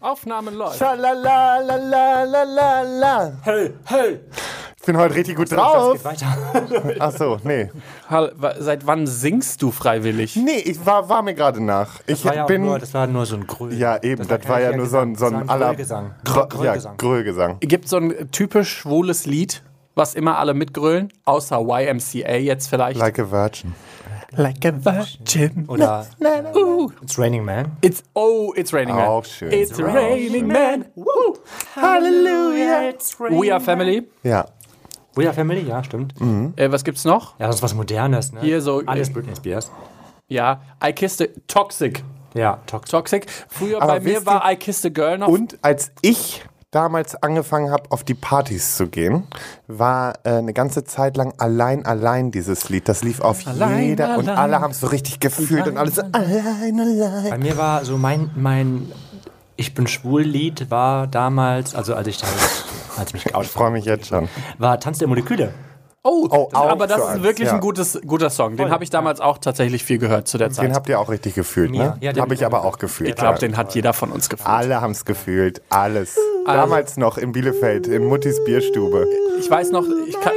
Aufnahme läuft. Schalalalalala. Hey, hey. Ich bin heute richtig gut Das drauf. geht weiter. Ach so, nee. Hall- Seit wann singst du freiwillig? Nee, ich war, war mir gerade nach. Ich Das war ja, bin. nur, das war nur so ein Gröl. ja, eben, das, war, kein ja nur so ein, so ein, Gesang, aller. Grölgesang. Ja. Grölgesang. Gibt so ein typisch schwules Lied, was immer alle mitgrölen? Außer YMCA jetzt vielleicht. Like a Virgin. Like a virgin. Oder Ooh. It's Raining Man. It's, oh, it's raining man. Auch schön. It's raining man. Woo. Hallelujah. We are family. Ja. We Are Family, ja, stimmt. Äh, was gibt's noch? Ja, das ist was Modernes, ne? Hier so- Alles Britney Spears. Ja, I kissed a Toxic. Ja, Toxic. Toxic. Früher Aber bei mir war I kissed a girl noch. Und als ich damals angefangen habe, auf die Partys zu gehen, war äh, eine ganze Zeit lang allein, allein dieses Lied. Das lief auf Allein, jeder und allein. alle haben es so richtig gefühlt und alles so allein, allein. Bei mir war so mein, mein Ich bin schwul Lied war damals, also als ich halt, als ich mich Ich geoutet freue mich jetzt schon. war Tanz der Moleküle. Oh, Oh, auch aber das ist wirklich ja. ein gutes, guter Song. Den habe ich damals auch tatsächlich viel gehört zu der Den Zeit. habt ihr auch richtig gefühlt, ne? Ja, den Habe ich hab ich aber auch gefühlt. Ich glaube, den hat jeder von uns gefühlt. Alle haben es gefühlt, alles. Damals noch in Bielefeld, in Muttis Bierstube. Ich weiß noch, ich kann,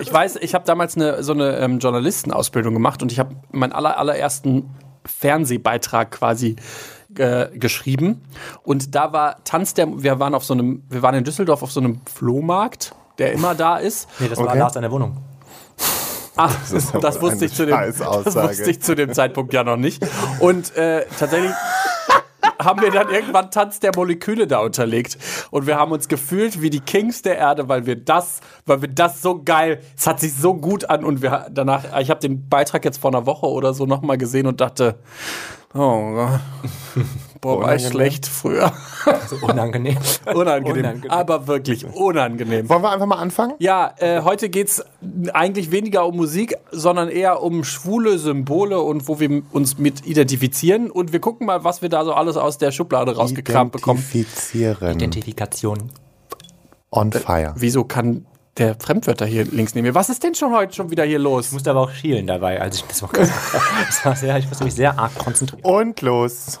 ich weiß, ich habe damals eine, so eine ähm, Journalistenausbildung gemacht und ich habe meinen aller, allerersten Fernsehbeitrag quasi äh, geschrieben und da war Tanz der, wir waren auf so einem, wir waren in Düsseldorf auf so einem Flohmarkt, der immer da ist. Nee, das war Okay. Lars in der Wohnung. Ach, das, aber wusste ich zu dem, das wusste ich zu dem Zeitpunkt ja noch nicht. Und äh, tatsächlich haben wir dann irgendwann Tanz der Moleküle da unterlegt und wir haben uns gefühlt wie die Kings der Erde, weil wir das, weil wir das so geil, es hat sich so gut an und wir danach, ich habe den Beitrag jetzt vor einer Woche oder so nochmal gesehen und dachte, oh, Gott. Boah, war ich schlecht früher. So unangenehm. unangenehm, Unangenehm. aber wirklich unangenehm. Wollen wir einfach mal anfangen? Ja, äh, heute geht's eigentlich weniger um Musik, sondern eher um schwule Symbole und wo wir uns mit identifizieren. Und wir gucken mal, was wir da so alles aus der Schublade rausgekramt bekommen. Identifizieren. Identifikation. On fire. Wieso kann der Fremdwörter hier links neben mir? Was ist denn schon heute schon wieder hier los? Ich musste aber auch schielen dabei, als ich das mal gesagt habe. Das war sehr, ich musste mich sehr arg konzentrieren. Und los.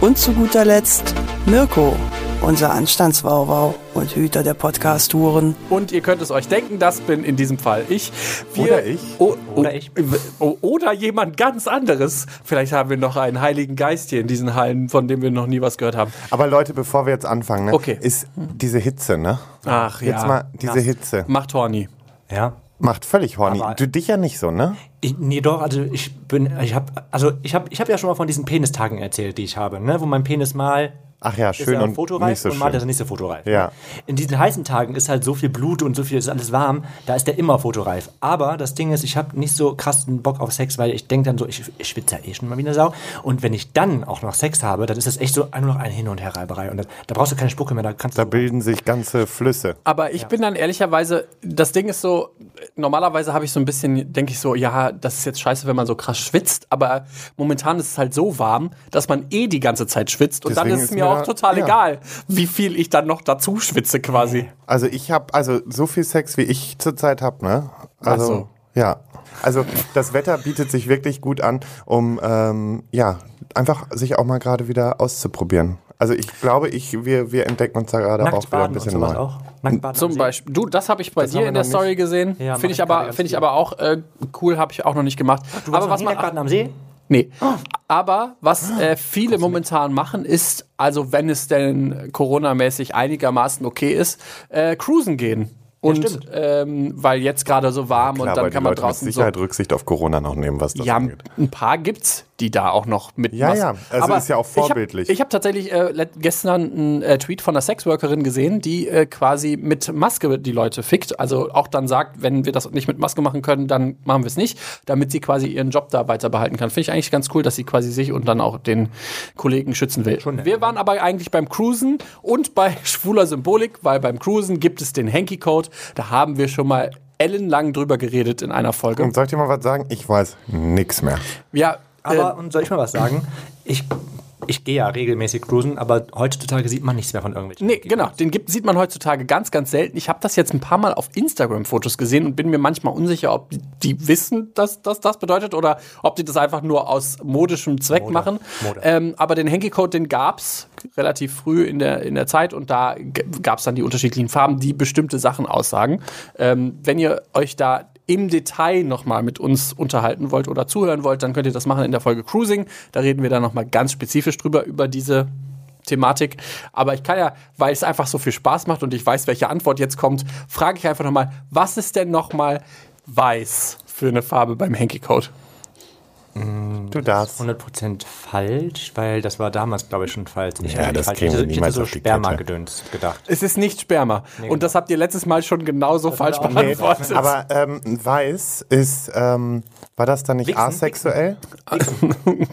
Und zu guter Letzt Mirko, unser Anstandswauwau und Hüter der Podcast-Touren. Und ihr könnt es euch denken, das bin in diesem Fall ich. Wir- Oder ich. O- o- Oder ich. o- Oder jemand ganz anderes. Vielleicht haben wir noch einen heiligen Geist hier in diesen Hallen, von dem wir noch nie was gehört haben. Aber Leute, bevor wir jetzt anfangen, ne, Okay. ist diese Hitze, ne? Ach Jetzt ja. mal diese Hitze. Macht horny. Ja. Macht völlig horny. Aber- Du dich ja nicht so, ne? Ich, nee, doch, also ich bin, ich habe, also ich habe, ich habe ja schon mal von diesen Penistagen erzählt, die ich habe, ne, wo mein Penis mal Ach ja, ist schön er und fotoreif nicht so und mal ist er nicht so fotoreif. Ja. In diesen heißen Tagen ist halt so viel Blut und so viel ist alles warm, da ist der immer fotoreif. Aber das Ding ist, ich habe nicht so krassen Bock auf Sex, weil ich denke dann so, ich, ich schwitze ja eh schon mal wie eine Sau. Und wenn ich dann auch noch Sex habe, dann ist das echt so nur noch ein Hin- und Herreiberei. Und da, da brauchst du keine Spucke mehr, da kannst Da du. bilden sich ganze Flüsse. Aber ich bin dann ehrlicherweise, das Ding ist so, normalerweise habe ich so ein bisschen, denke ich so, ja, das ist jetzt scheiße, wenn man so krass schwitzt, aber momentan ist es halt so warm, dass man eh die ganze Zeit schwitzt und dann Deswegen ist es ist mir mir auch total ja. egal, wie viel ich dann noch dazu schwitze quasi. Also ich habe also so viel Sex, wie ich zurzeit habe, ne? Also Ach so. ja. Also das Wetter bietet sich wirklich gut an, um ähm, ja einfach sich auch mal gerade wieder auszuprobieren. Also ich glaube, ich wir, wir entdecken uns da gerade auch wieder ein Nacktbaden bisschen neu. auch. Nacktbaden Zum. Beispiel, du, das habe ich bei Das dir in der Story nicht. gesehen. Ja, finde ich ich aber, finde ich aber auch äh, cool, habe ich auch noch nicht gemacht. Du warst aber was man, Nacktbaden am See? Nee. Aber was äh, viele momentan machen, ist, also wenn es denn Corona-mäßig einigermaßen okay ist, äh, cruisen gehen. Und stimmt. ähm, weil jetzt gerade so warm Klar, und dann kann man Leute mit draußen so. Sicherheit Rücksicht auf Corona noch nehmen, was das Ja, angeht. ein paar gibt's. Die da auch noch mit Ja, ja. Also ist ja auch vorbildlich. Ich habe hab tatsächlich äh, gestern einen äh, Tweet von einer Sexworkerin gesehen, die äh, quasi mit Maske die Leute fickt. Also auch dann sagt, wenn wir das nicht mit Maske machen können, dann machen wir es nicht, damit sie quasi ihren Job da weiter behalten kann. Finde ich eigentlich ganz cool, dass sie quasi sich und dann auch den Kollegen schützen will. wir waren aber eigentlich beim Cruisen und bei schwuler Symbolik, weil beim Cruisen gibt es den Hanky-Code. Da haben wir schon mal ellenlang drüber geredet in einer Folge. Und soll ich dir mal was sagen? Ich weiß nix mehr. ja, Aber, äh, und soll ich mal was sagen? Ich, ich gehe ja regelmäßig cruisen, aber heutzutage sieht man nichts mehr von irgendwelchen. Nee, genau. Den gibt, sieht man heutzutage ganz, ganz selten. Ich habe das jetzt ein paar Mal auf Instagram-Fotos gesehen und bin mir manchmal unsicher, ob die, wissen, dass, dass das bedeutet oder ob die das einfach nur aus modischem Zweck machen. Mode. Ähm, aber den Hanky-Code, den gab's relativ früh in der, in der Zeit und da gab es dann die unterschiedlichen Farben, die bestimmte Sachen aussagen. Ähm, wenn ihr euch da im Detail nochmal mit uns unterhalten wollt oder zuhören wollt, dann könnt ihr das machen in der Folge Cruising. Da reden wir dann nochmal ganz spezifisch drüber, über diese Thematik. Aber ich kann ja, weil es einfach so viel Spaß macht und ich weiß, welche Antwort jetzt kommt, frage ich einfach nochmal, was ist denn nochmal weiß für eine Farbe beim Hanky Code? Du darfst. 100% falsch, weil das war damals, glaube ich, schon falsch. Ich Ja, hätte das falsch. kriegen ich wir hätte, ich niemals hätte so auf die Sperma-Gedöns gedacht. Es ist nicht Sperma. Und das habt ihr letztes Mal schon genauso falsch auch- Nee, beantwortet. aber ähm, weiß ist, ähm, war das dann nicht Wichsen, asexuell?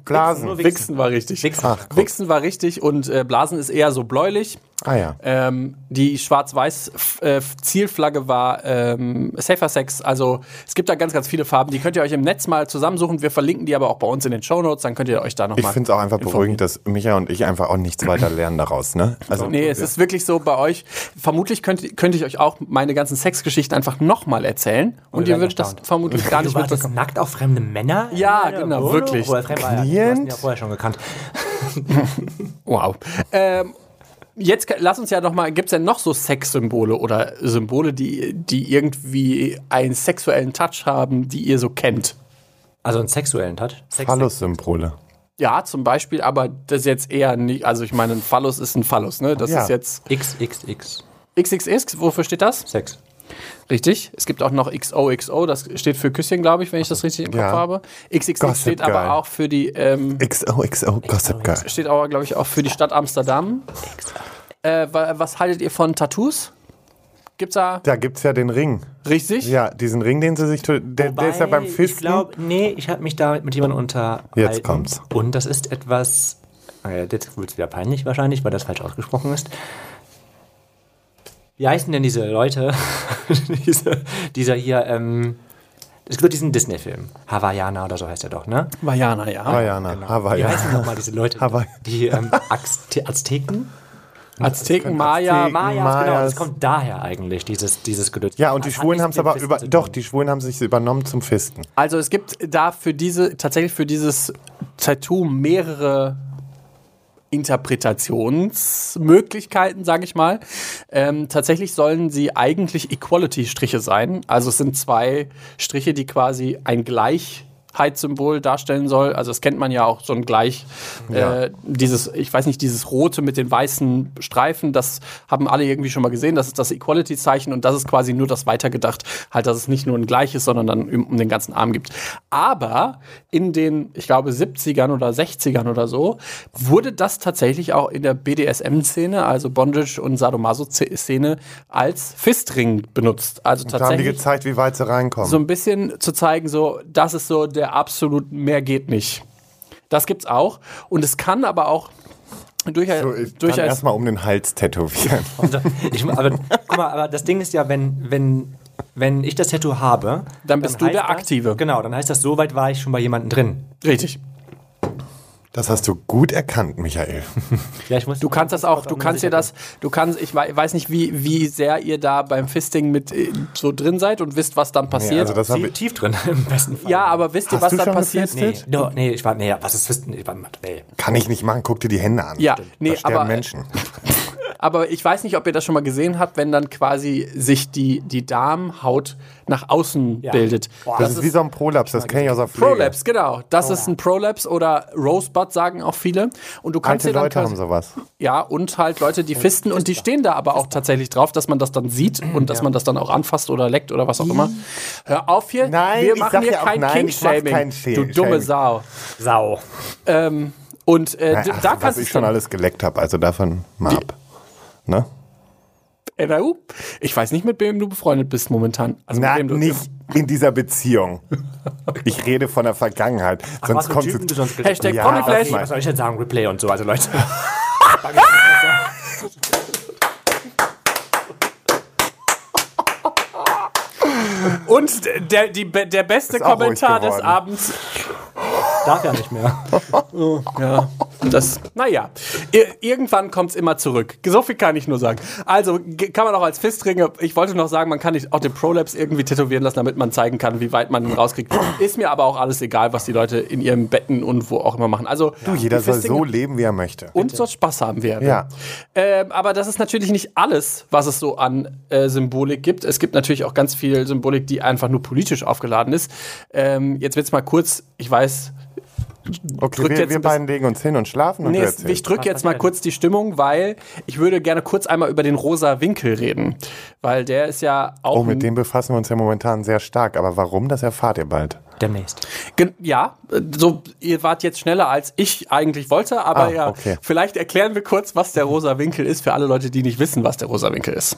Blasen. Nur Wichsen war richtig. Wichsen. Ach. Wichsen war richtig und äh, Blasen ist eher so bläulich. Ah ja. Ähm, die Schwarz-Weiß-Zielflagge war ähm, Safer Sex. Also es gibt da ganz, ganz viele Farben. Die könnt ihr euch im Netz mal zusammensuchen. Wir verlinken die aber auch bei uns in den Shownotes. Dann könnt ihr euch da Ich nochmal. finde es auch einfach beruhigend, dass Micha und ich einfach auch nichts weiter lernen daraus, ne? Also, Nee, es ist wirklich so bei euch. Vermutlich könnt, könnte ich euch auch meine ganzen Sexgeschichten einfach nochmal erzählen. Und, ihr werden würdet das vermutlich gar nicht mitbekommen. nackt auf fremde Männer? Ja, deiner genau, Wohnung? wirklich. Obwohl, fremd war ja, du hast ihn Klient? ja vorher schon gekannt. Wow. Ähm, jetzt lass uns ja noch mal, gibt es denn noch so Sexsymbole oder Symbole, die, die irgendwie einen sexuellen Touch haben, die ihr so kennt? Also einen sexuellen Touch? Sex Phallus-Symbole. Ja, zum Beispiel, aber das ist jetzt eher nicht, also ich meine, ein Phallus ist ein Phallus, ne? Das Ja. ist jetzt XXX. XXX, wofür steht das? Sex. Richtig. Es gibt auch noch XOXO, das steht für Küsschen, glaube ich, wenn ich das richtig im Kopf Ja. habe. XXX Gossip steht Girl. aber auch für die, ähm, XOXO Gossip Girl. steht aber, glaube ich, auch für die Stadt Amsterdam. Äh, wa- was haltet ihr von Tattoos? Gibt's da Da gibt es ja den Ring. richtig? Ja, diesen Ring, den sie sich. Der, der ist ja beim Ich Fisten. glaube, nee, ich habe mich da mit jemandem unterhalten. Jetzt kommt's. Und das ist etwas. Äh, jetzt wird es wieder peinlich wahrscheinlich, weil das falsch ausgesprochen ist. Wie heißen denn diese Leute? diese, dieser hier, ähm. Es gibt diesen Disney-Film. Hawaiiana oder so heißt er doch, ne? Vajana, ja. Havaiana. Wie Havaiana. heißen nochmal diese Leute? Hawaii. Die ähm, Azte Azteken? Azteken, Maya. Azteken. Mayas, genau. Das kommt daher eigentlich, dieses, dieses Gedöns. Ja, und die Schwulen haben es aber über. Doch, die Schwulen haben sich übernommen zum Fisten. Also es gibt da für diese, tatsächlich für dieses Tattoo mehrere Interpretationsmöglichkeiten, sage ich mal. Ähm, tatsächlich sollen sie eigentlich Equality-Striche sein. Also es sind zwei Striche, die quasi ein Gleichheitssymbol darstellen soll. Also das kennt man ja auch so ein Gleich, Ja. äh, dieses, ich weiß nicht, dieses rote mit den weißen Streifen, das haben alle irgendwie schon mal gesehen. Das ist das Equality-Zeichen und das ist quasi nur das weitergedacht, halt, dass es nicht nur ein gleiches, sondern dann um, um den ganzen Arm gibt. Aber in den, ich glaube, 70ern oder 60ern oder so, wurde das tatsächlich auch in der BDSM-Szene, also Bondage- und Sadomaso-Szene, als Fistring benutzt. Also Da haben die tatsächlich gezeigt, wie weit sie reinkommen. so ein bisschen zu zeigen, so, das ist so der absolut mehr geht nicht. Das gibt's auch. Und es kann aber auch durchaus. so, ich kann durchaus erstmal um den Hals tätowieren. Äh, ich, aber, guck mal, aber das Ding ist ja, wenn, wenn, wenn ich das Tattoo habe, Dann bist du heißt der das, Aktive. Genau, dann heißt das, so weit war ich schon bei jemandem drin. richtig. Das hast du gut erkannt, Michael. Ja, ich muss Du kannst das auch, du kannst dir das, du kannst, ich wei- weiß nicht, wie, wie sehr ihr da beim Fisting mit äh, so drin seid und wisst, was dann Nee, passiert. also das tief, ich, tief drin, im besten Fall. ja, aber wisst ihr, Hast was du dann schon passiert? Nee, no, nee, ich war, nee, was ist Fisten? Ich war, nee. kann ich nicht machen. Guck dir die Hände an. Ja, da nee, aber Menschen. Aber ich weiß nicht, ob ihr das schon mal gesehen habt, wenn dann quasi sich die, die Darmhaut nach außen Ja. bildet. Boah, Das, ist wie so ein Prolaps, das kenne ich aus der Pflege. Prolapse, genau. Das ist ein Prolapse oder Rosebud, sagen auch viele. Und du kannst Alte dir dann Leute haben sowas. Ja, und halt Leute, die fisten und die stehen da aber auch tatsächlich drauf, dass man das dann sieht und dass man das dann auch anfasst oder leckt oder was auch immer. Hör auf hier. Nein, wir ich machen hier ja kein ich King-Shaming. Du dumme. Sau. Sau. Ähm, und äh, d- Ach, da was kannst ich du schon alles geleckt habe, also davon mal ab. Ne? NAU. Ich weiß nicht, mit wem du befreundet bist momentan. Also Na, mit wem du nicht in dieser Beziehung. Ich rede von der Vergangenheit. Sonst was für kommt Typen du sonst Hashtag Ja, Promi-Flash. Was soll ich denn sagen? Replay und so, also Leute. Und der, die, der beste Kommentar des. Abends. Darf ja nicht mehr. Ja, das, naja. Ir irgendwann kommt es immer zurück. So viel kann ich nur sagen. Also kann man auch als Fistringe, ich wollte noch sagen, man kann nicht auch den Prolapse irgendwie tätowieren lassen, damit man zeigen kann, wie weit man ihn rauskriegt. Ist mir aber auch alles egal, was die Leute in ihren Betten und wo auch immer machen. Also Du, jeder soll so leben, wie er möchte. und soll Spaß haben werden. Ja. Ähm, aber das ist natürlich nicht alles, was es so an äh, Symbolik gibt. Es gibt natürlich auch ganz viel Symbolik, die einfach nur politisch aufgeladen ist. Ähm, jetzt wird's mal kurz, ich weiß, Okay, wir, jetzt wir beiden legen uns hin und schlafen und Nee, du es- ich drücke jetzt mal kurz die Stimmung, weil ich würde gerne kurz einmal über den rosa Winkel reden. Weil der ist ja auch. Oh, mit dem befassen wir uns ja momentan sehr stark. Aber warum, das erfahrt ihr bald. Demnächst. Gen- Ja, äh, so, ihr wart jetzt schneller als ich eigentlich wollte, aber Ah, ja, okay. vielleicht erklären wir kurz, was der rosa Winkel ist für alle Leute, die nicht wissen, was der rosa Winkel ist.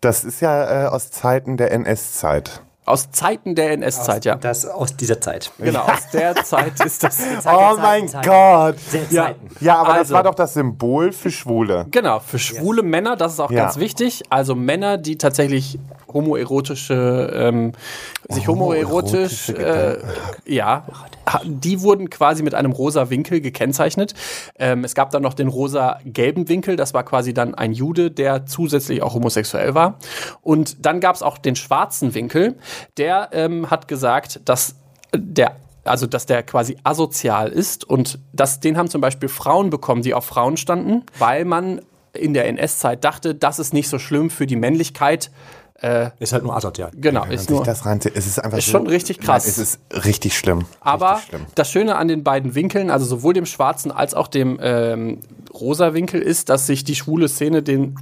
Das ist ja äh, aus Zeiten der NS-Zeit. Aus Zeiten der NS-Zeit, ja. Das aus dieser Zeit. Genau, aus der Zeit ist das. Oh mein Zeiten. Gott! Sehr Ja. Zeiten. Ja, aber das Also. war doch das Symbol für Schwule. Genau, für schwule Männer, das ist auch Ja. ganz wichtig. Also Männer, die tatsächlich homoerotische, ähm, sich homoerotisch, äh, ja, die wurden quasi mit einem rosa Winkel gekennzeichnet. Ähm, es gab dann noch den rosa-gelben Winkel, das war quasi dann ein Jude, der zusätzlich auch homosexuell war. Und dann gab es auch den schwarzen Winkel, der ähm, hat gesagt, dass der also dass der quasi asozial ist und das, den haben zum Beispiel Frauen bekommen, die auf Frauen standen, weil man in der NS-Zeit dachte, das ist nicht so schlimm für die Männlichkeit. Ist halt nur asozial. Genau, Wenn ist sich nur. das reinzieht, es ist einfach Ist so, schon richtig krass. Nein, es ist richtig schlimm. Aber richtig schlimm. das Schöne an den beiden Winkeln, also sowohl dem schwarzen als auch dem ähm, rosa Winkel, ist, dass sich die schwule Szene den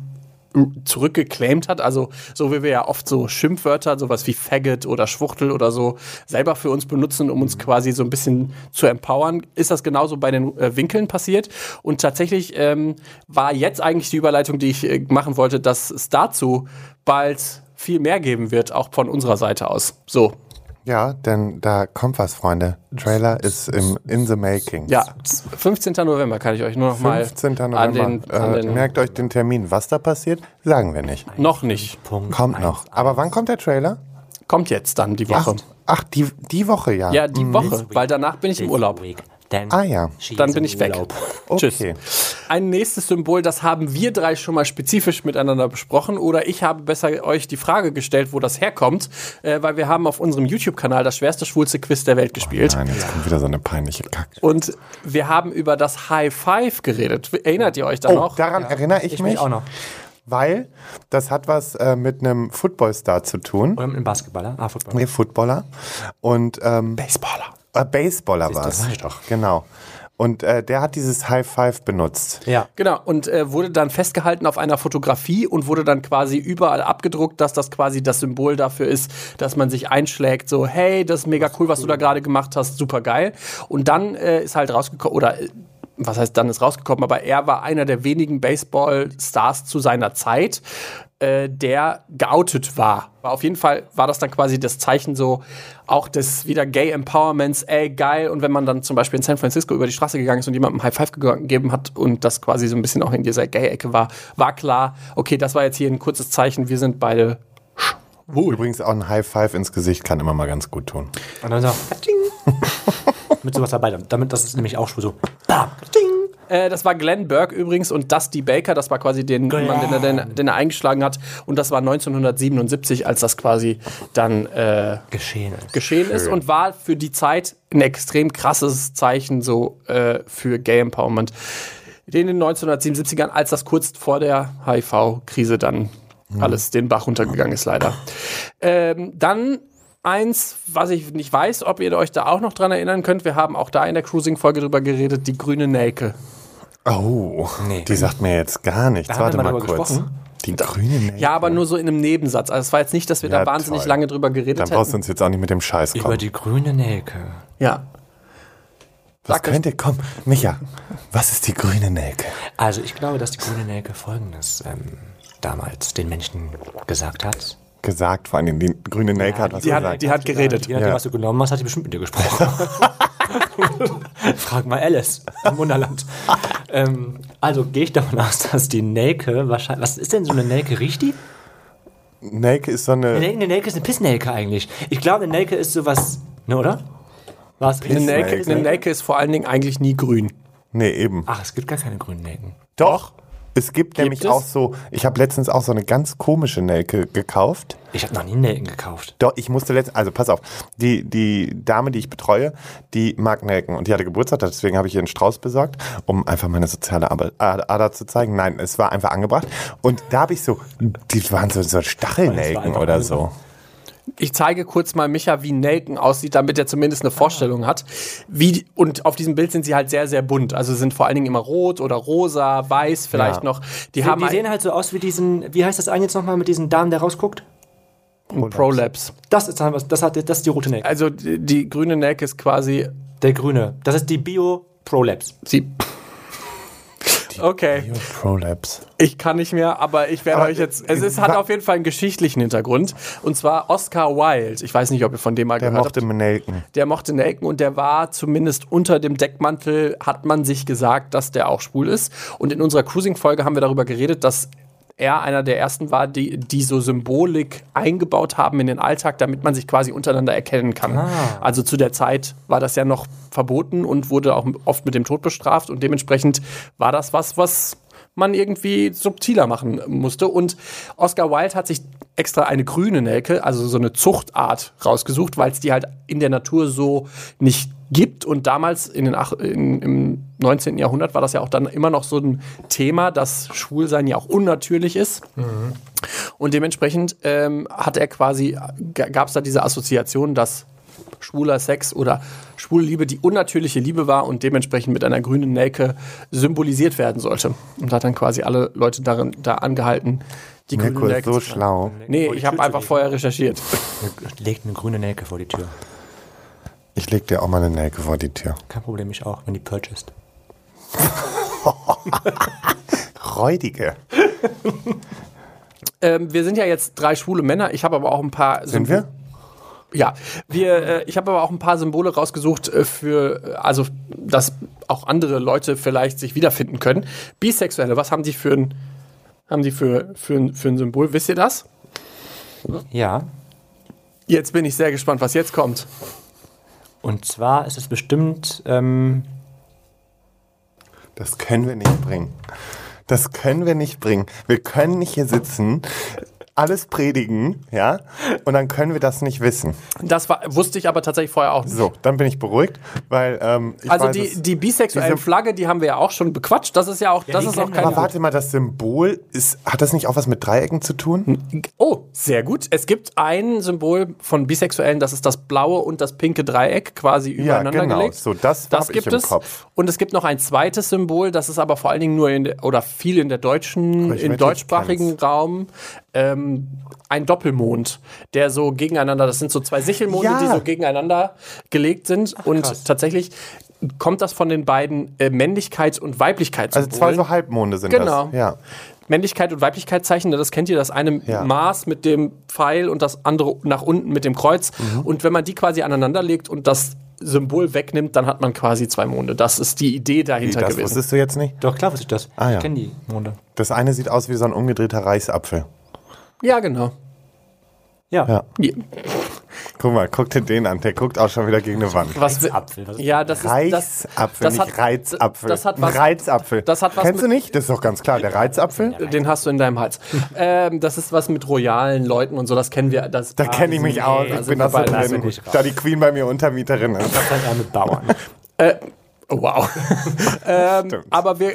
zurückgeclaimt hat, also so wie wir ja oft so Schimpfwörter, sowas wie Faggot oder Schwuchtel oder so, selber für uns benutzen, um uns quasi so ein bisschen zu empowern, ist das genauso bei den äh, Winkeln passiert. Und tatsächlich ähm, war jetzt eigentlich die Überleitung, die ich äh, machen wollte, dass es dazu bald viel mehr geben wird, auch von unserer Seite aus. So, Ja, denn da kommt was, Freunde. Trailer ist im, in the making. Ja, 15. November kann ich euch nur noch mal 15. November. an den, an äh, den merkt euch den Termin. Was da passiert, sagen wir nicht. noch nicht. Punkt. Kommt noch. Aber wann kommt der Trailer? Kommt jetzt dann die Woche. Ach, die, die Woche, ja. Ja, die Woche, weil danach bin ich im Urlaub. Ah, ja. Dann bin ich weg. Tschüss. Okay. Ein nächstes Symbol, das haben wir drei schon mal spezifisch miteinander besprochen oder ich habe besser euch die Frage gestellt, wo das herkommt, äh, weil wir haben auf unserem YouTube-Kanal das schwerste schwulste Quiz der Welt gespielt. Nein, jetzt kommt wieder so eine peinliche Kacke. Und wir haben über das High Five geredet. Erinnert ihr euch da Oh, noch? daran erinnere ich, Ich mich, mich auch noch. weil das hat was äh, mit einem Footballstar zu tun. Oder mit einem Basketballer. Ah, Football. Nee, Footballer. Und ähm, Baseballer. Äh, Baseballer war es. ich doch. Genau. Und äh, der hat dieses High Five benutzt. Ja. Genau, und äh, wurde dann festgehalten auf einer Fotografie und wurde dann quasi überall abgedruckt, dass das quasi das Symbol dafür ist, dass man sich einschlägt, so, hey, das ist mega cool, was du da gerade gemacht hast, super geil. Und dann äh, ist halt rausgekommen, oder äh, was heißt dann ist rausgekommen, aber er war einer der wenigen Baseball-Stars zu seiner Zeit, äh, der geoutet war. Aber auf jeden Fall war das dann quasi das Zeichen so auch des wieder Gay Empowerments, ey, geil. Und wenn man dann zum Beispiel in San Francisco über die Straße gegangen ist und jemandem High Five gegeben hat und das quasi so ein bisschen auch in dieser Gay-Ecke war, war klar, okay, das war jetzt hier ein kurzes Zeichen, wir sind beide schwul. Übrigens auch ein High Five ins Gesicht kann immer mal ganz gut tun. Und dann so. Mit sowas dabei. Damit, das ist nämlich auch schon so. Bam. Katsching. Äh, das war Glenn Burke übrigens und Dusty Baker, das war quasi den Mann, den er, den, den er eingeschlagen hat. Und das war 1977, als das quasi dann äh, Geschehen ist. geschehen ist und war für die Zeit ein extrem krasses Zeichen so äh, für Gay Empowerment. in den 1977ern, als das kurz vor der HIV-Krise dann alles den Bach runtergegangen ist, leider. Ähm, dann eins, was ich nicht weiß, ob ihr euch da auch noch dran erinnern könnt. Wir haben auch da in der Cruising-Folge drüber geredet, die grüne Nelke. Oh, Nee. die sagt mir jetzt gar nichts. Da haben Warte mal kurz. gesprochen. Die grüne Nelke. Ja, aber nur so in einem Nebensatz. Also es war jetzt nicht, dass wir Ja, da wahnsinnig toll. lange drüber geredet Dann brauchst du uns jetzt auch nicht mit dem Scheiß Über kommen. die grüne Nelke. Ja. Was Sag könnte, komm, Micha, was ist die grüne Nelke? Also ich glaube, dass die grüne Nelke folgendes ähm, damals den Menschen gesagt hat. Gesagt, vor allem die grüne Nelke hat was die hat- gesagt. die hat geredet. Je nachdem, Ja. was du genommen hast, hat die bestimmt mit dir gesprochen. Frag mal Alice im Wunderland. ähm, also gehe ich davon aus, dass die Nelke wahrscheinlich. Was ist denn so eine Nelke? Riecht die? Nelke ist so Eine, eine. Nelke- eine Nelke ist eine Pissnelke eigentlich. Ich glaube, eine Nelke ist sowas. Ne, oder? Was? Eine Nelke, Nelke. eine Nelke ist vor allen Dingen eigentlich nie grün. Nee, eben. Ach, es gibt gar keine grünen Nelken. Doch. Es gibt, nämlich es? auch so, ich habe letztens auch so eine ganz komische Nelke gekauft. Ich habe noch nie Nelken gekauft. Doch, ich musste letztens, also pass auf, die, die Dame, die ich betreue, die mag Nelken und die hatte Geburtstag, deswegen habe ich ihr einen Strauß besorgt, um einfach meine soziale Ader zu zeigen. Nein, es war einfach angebracht. Und da habe ich so, die waren so, so Stachelnelken oder so. Ich zeige kurz mal Micha, wie Nelken aussieht, damit er zumindest eine Vorstellung hat. Wie, und auf diesem Bild sind sie halt sehr, sehr bunt. Also sind vor allen Dingen immer rot oder rosa, weiß vielleicht Ja. noch. Die, Die, haben die sehen halt so aus wie diesen. Wie heißt das eine jetzt nochmal mit diesen Damen, der rausguckt? einen Prolapse. Das ist, das, hat, das ist die rote Nelke. Also die, die grüne Nelke ist quasi Der grüne. Das ist die Bio Prolapse. sie. Okay, Prolapse. ich kann nicht mehr, aber ich werde Aber, euch jetzt. äh, Es ist, hat auf jeden Fall einen geschichtlichen Hintergrund. Und zwar Oscar Wilde. Ich weiß nicht, ob ihr von dem mal Der gehört mochte habt. Nelken. Der mochte Nelken und der war zumindest unter dem Deckmantel, hat man sich gesagt, dass der auch schwul ist. Und in unserer Cruising-Folge haben wir darüber geredet, dass er einer der ersten war, die, die so Symbolik eingebaut haben in den Alltag, damit man sich quasi untereinander erkennen kann. Also zu der Zeit war das ja noch verboten und wurde auch oft mit dem Tod bestraft und dementsprechend war das was, was man irgendwie subtiler machen musste. Und Oscar Wilde hat sich extra eine grüne Nelke, also so eine Zuchtart, rausgesucht, weil es die halt in der Natur so nicht gibt. Und damals in den ach, in, im 19. Jahrhundert war das ja auch dann immer noch so ein Thema, dass Schwulsein ja auch unnatürlich ist. Und dementsprechend ähm, hat er quasi, gab es da diese Assoziation, dass schwuler Sex oder schwule Liebe die unnatürliche Liebe war und dementsprechend mit einer grünen Nelke symbolisiert werden sollte. Und hat dann quasi alle Leute darin, da angehalten, die grüne Mirko ist Nelke so zu tragen. schlau. Nee, ich habe einfach vorher recherchiert. Legt eine grüne Nelke vor die Tür. Ich leg dir auch mal eine Nelke vor die Tür. Kein Problem, ich auch, wenn die purchased. Räudige. Ähm, wir sind ja jetzt drei schwule Männer. Ich habe aber auch ein paar. Sind wir? Ja, wir, äh, ich habe aber auch ein paar Symbole rausgesucht äh, für, äh, also, dass auch andere Leute vielleicht sich wiederfinden können. Bisexuelle, was haben die für ein, haben die für, für, ein, für ein Symbol? Wisst ihr das? Ja. Jetzt bin ich sehr gespannt, was jetzt kommt. Und zwar ist es bestimmt. Ähm, Das können wir nicht bringen. Das können wir nicht bringen. Wir können nicht hier sitzen, alles predigen, ja, und dann können wir das nicht wissen. Das war, wusste ich aber tatsächlich vorher auch nicht. So, dann bin ich beruhigt, weil ähm, ich Also weiß die, die bisexuellen diese- Flagge, die haben wir ja auch schon bequatscht. Das ist ja auch, das die ist auch kein. Aber warte mal, das Symbol ist, hat das nicht auch was mit Dreiecken zu tun? Oh, sehr gut. Es gibt ein Symbol von Bisexuellen, das ist das blaue und das pinke Dreieck quasi übereinander genau. gelegt. So, das das hab ich gibt im es. Kopf. Und es gibt noch ein zweites Symbol, das ist aber vor allen Dingen nur in der, oder viel in der deutschen, ich im deutschsprachigen. Raum. Ähm, ein Doppelmond, der so gegeneinander, das sind so zwei Sichelmonde, Ja. die so gegeneinander gelegt sind. und tatsächlich kommt das von den beiden äh, Männlichkeits- und Also Weiblichkeitssymbolen. zwei so Halbmonde sind Genau. das. Ja. Männlichkeit und Weiblichkeitszeichen, das kennt ihr, das eine Ja. Maß mit dem Pfeil und das andere nach unten mit dem Kreuz. Mhm. Und wenn man die quasi aneinander legt und das Symbol wegnimmt, dann hat man quasi zwei Monde. Das ist die Idee Wie, dahinter das gewesen. wusstest du jetzt nicht? doch, klar wusste ich das. Ah, ja. Ich kenne die Monde. Das eine sieht aus wie so ein umgedrehter Reisapfel. Ja, genau. Ja. Ja. Ja. Guck mal, guck dir den an, der guckt auch schon wieder gegen eine Wand. Was Reizapfel, was ist ja, das ist das, Reisapfel, das nicht hat- Reizapfel. das hat was- Reizapfel. das hat was Kennst du nicht? Das ist doch ganz klar. Der Reizapfel? den hast du in deinem Hals. ähm, das ist was mit royalen Leuten und so, das kennen wir. Das Da kenne ich mich aus. da Ich sind bin da so drin. Da die Queen bei mir Untermieterin ist. dann eher mit Bauern. Oh, wow. ähm, aber wir.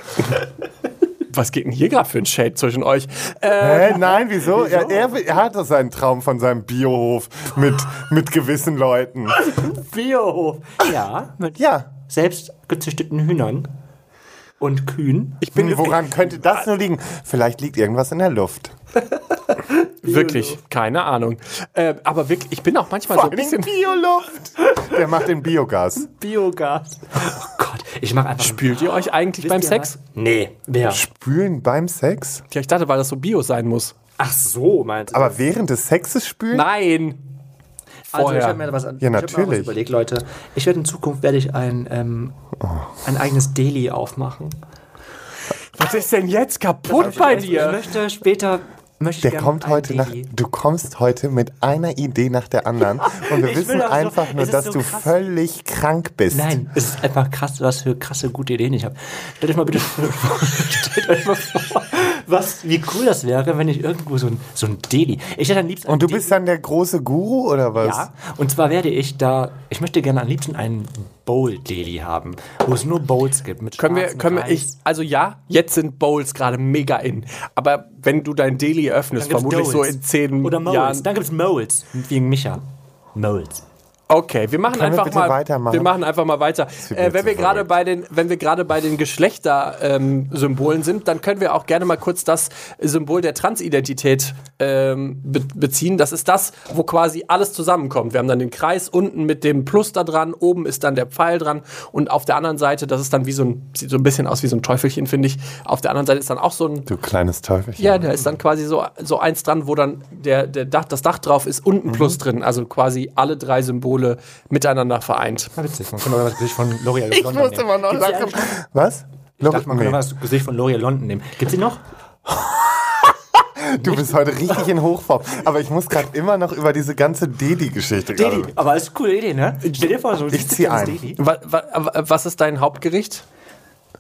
Was geht denn hier gerade für ein Shade zwischen euch? Äh, Hä? Nein, wieso? Er, er, er hat doch seinen Traum von seinem Biohof mit, mit gewissen Leuten. Biohof. Ja, mit Ja. selbst gezüchteten Hühnern und Kühen. ich bin Hm, Woran könnte das nur liegen? Vielleicht liegt irgendwas in der Luft. wirklich keine Ahnung. Äh, aber wirklich, ich bin auch manchmal so Vor ein allem bisschen. Bioluft. Der macht den Biogas. Biogas. Oh ich mag einfach. Spült ihr euch eigentlich Wisst beim ihr Sex? was? Nee, wer? Spülen beim Sex? Ja, ich dachte, weil das so Bio sein muss. Ach so, meinst du? Aber während des Sexes spülen? Nein! Also ich Vorher. habe mir was an. Ja, ich hab mir was natürlich. überlegt, Leute. Ich werde in Zukunft werde ich ein ähm, ein eigenes Deli aufmachen. Was ist denn jetzt kaputt bei Ich dir? möchte später möchte Der kommt heute nach. Du kommst heute mit einer Idee nach der anderen. Und wir Ich wissen doch so- einfach nur, dass so du krass. völlig krank bist. Nein, es ist einfach krass, was für krasse gute Ideen ich habe. Stellt euch mal bitte vor, stellt euch mal vor, was, wie cool das wäre, wenn ich irgendwo so ein, so ein Deli. Ich hätte am liebsten Und du bist dann der große Guru oder was? Ja, und zwar werde ich da, ich möchte gerne am liebsten einen Bowl-Deli haben, wo es nur Bowls gibt mit Können wir, können wir, ich, also ja, jetzt sind Bowls gerade mega in. Aber wenn du dein Daily öffnest, vermutlich so Doles. in zehn Oder Moles. Jahren. Dann gibt es Moles, wegen Micha. Moles. Okay, wir machen Können wir einfach bitte mal weitermachen? Wir machen einfach mal weiter. Äh, wenn wir gerade bei den, wenn wir gerade bei den Geschlechter-Symbolen sind, dann können wir auch gerne mal kurz das Symbol der Transidentität ähm, be beziehen. Das ist das, wo quasi alles zusammenkommt. Wir haben dann den Kreis unten mit dem Plus da dran, oben ist dann der Pfeil dran und auf der anderen Seite, das ist dann wie so ein, sieht so ein bisschen aus wie so ein Teufelchen, finde ich. Auf der anderen Seite ist dann auch so ein Du kleines Teufelchen. ja, da ist dann quasi so, so eins dran, wo dann der, der Dach, das Dach drauf ist, unten Plus drin. Also quasi alle drei Symbole miteinander vereint. Na, witzig, man könnte aber das Gesicht von L'Oreal Ich London muss nehmen. immer noch Gibt's die lachen. noch? Was? Ich dachte, man könnte mal das Gesicht von L'Oreal London nehmen. Gibt sie noch? Du bist heute richtig in Hochform. Aber ich muss gerade immer noch über diese ganze Dedi-Geschichte Deli. gerade. Aber das ist eine coole Idee, ne? Stell dir vor, so ein Ich zieh ein. Wa, wa, was ist dein Hauptgericht?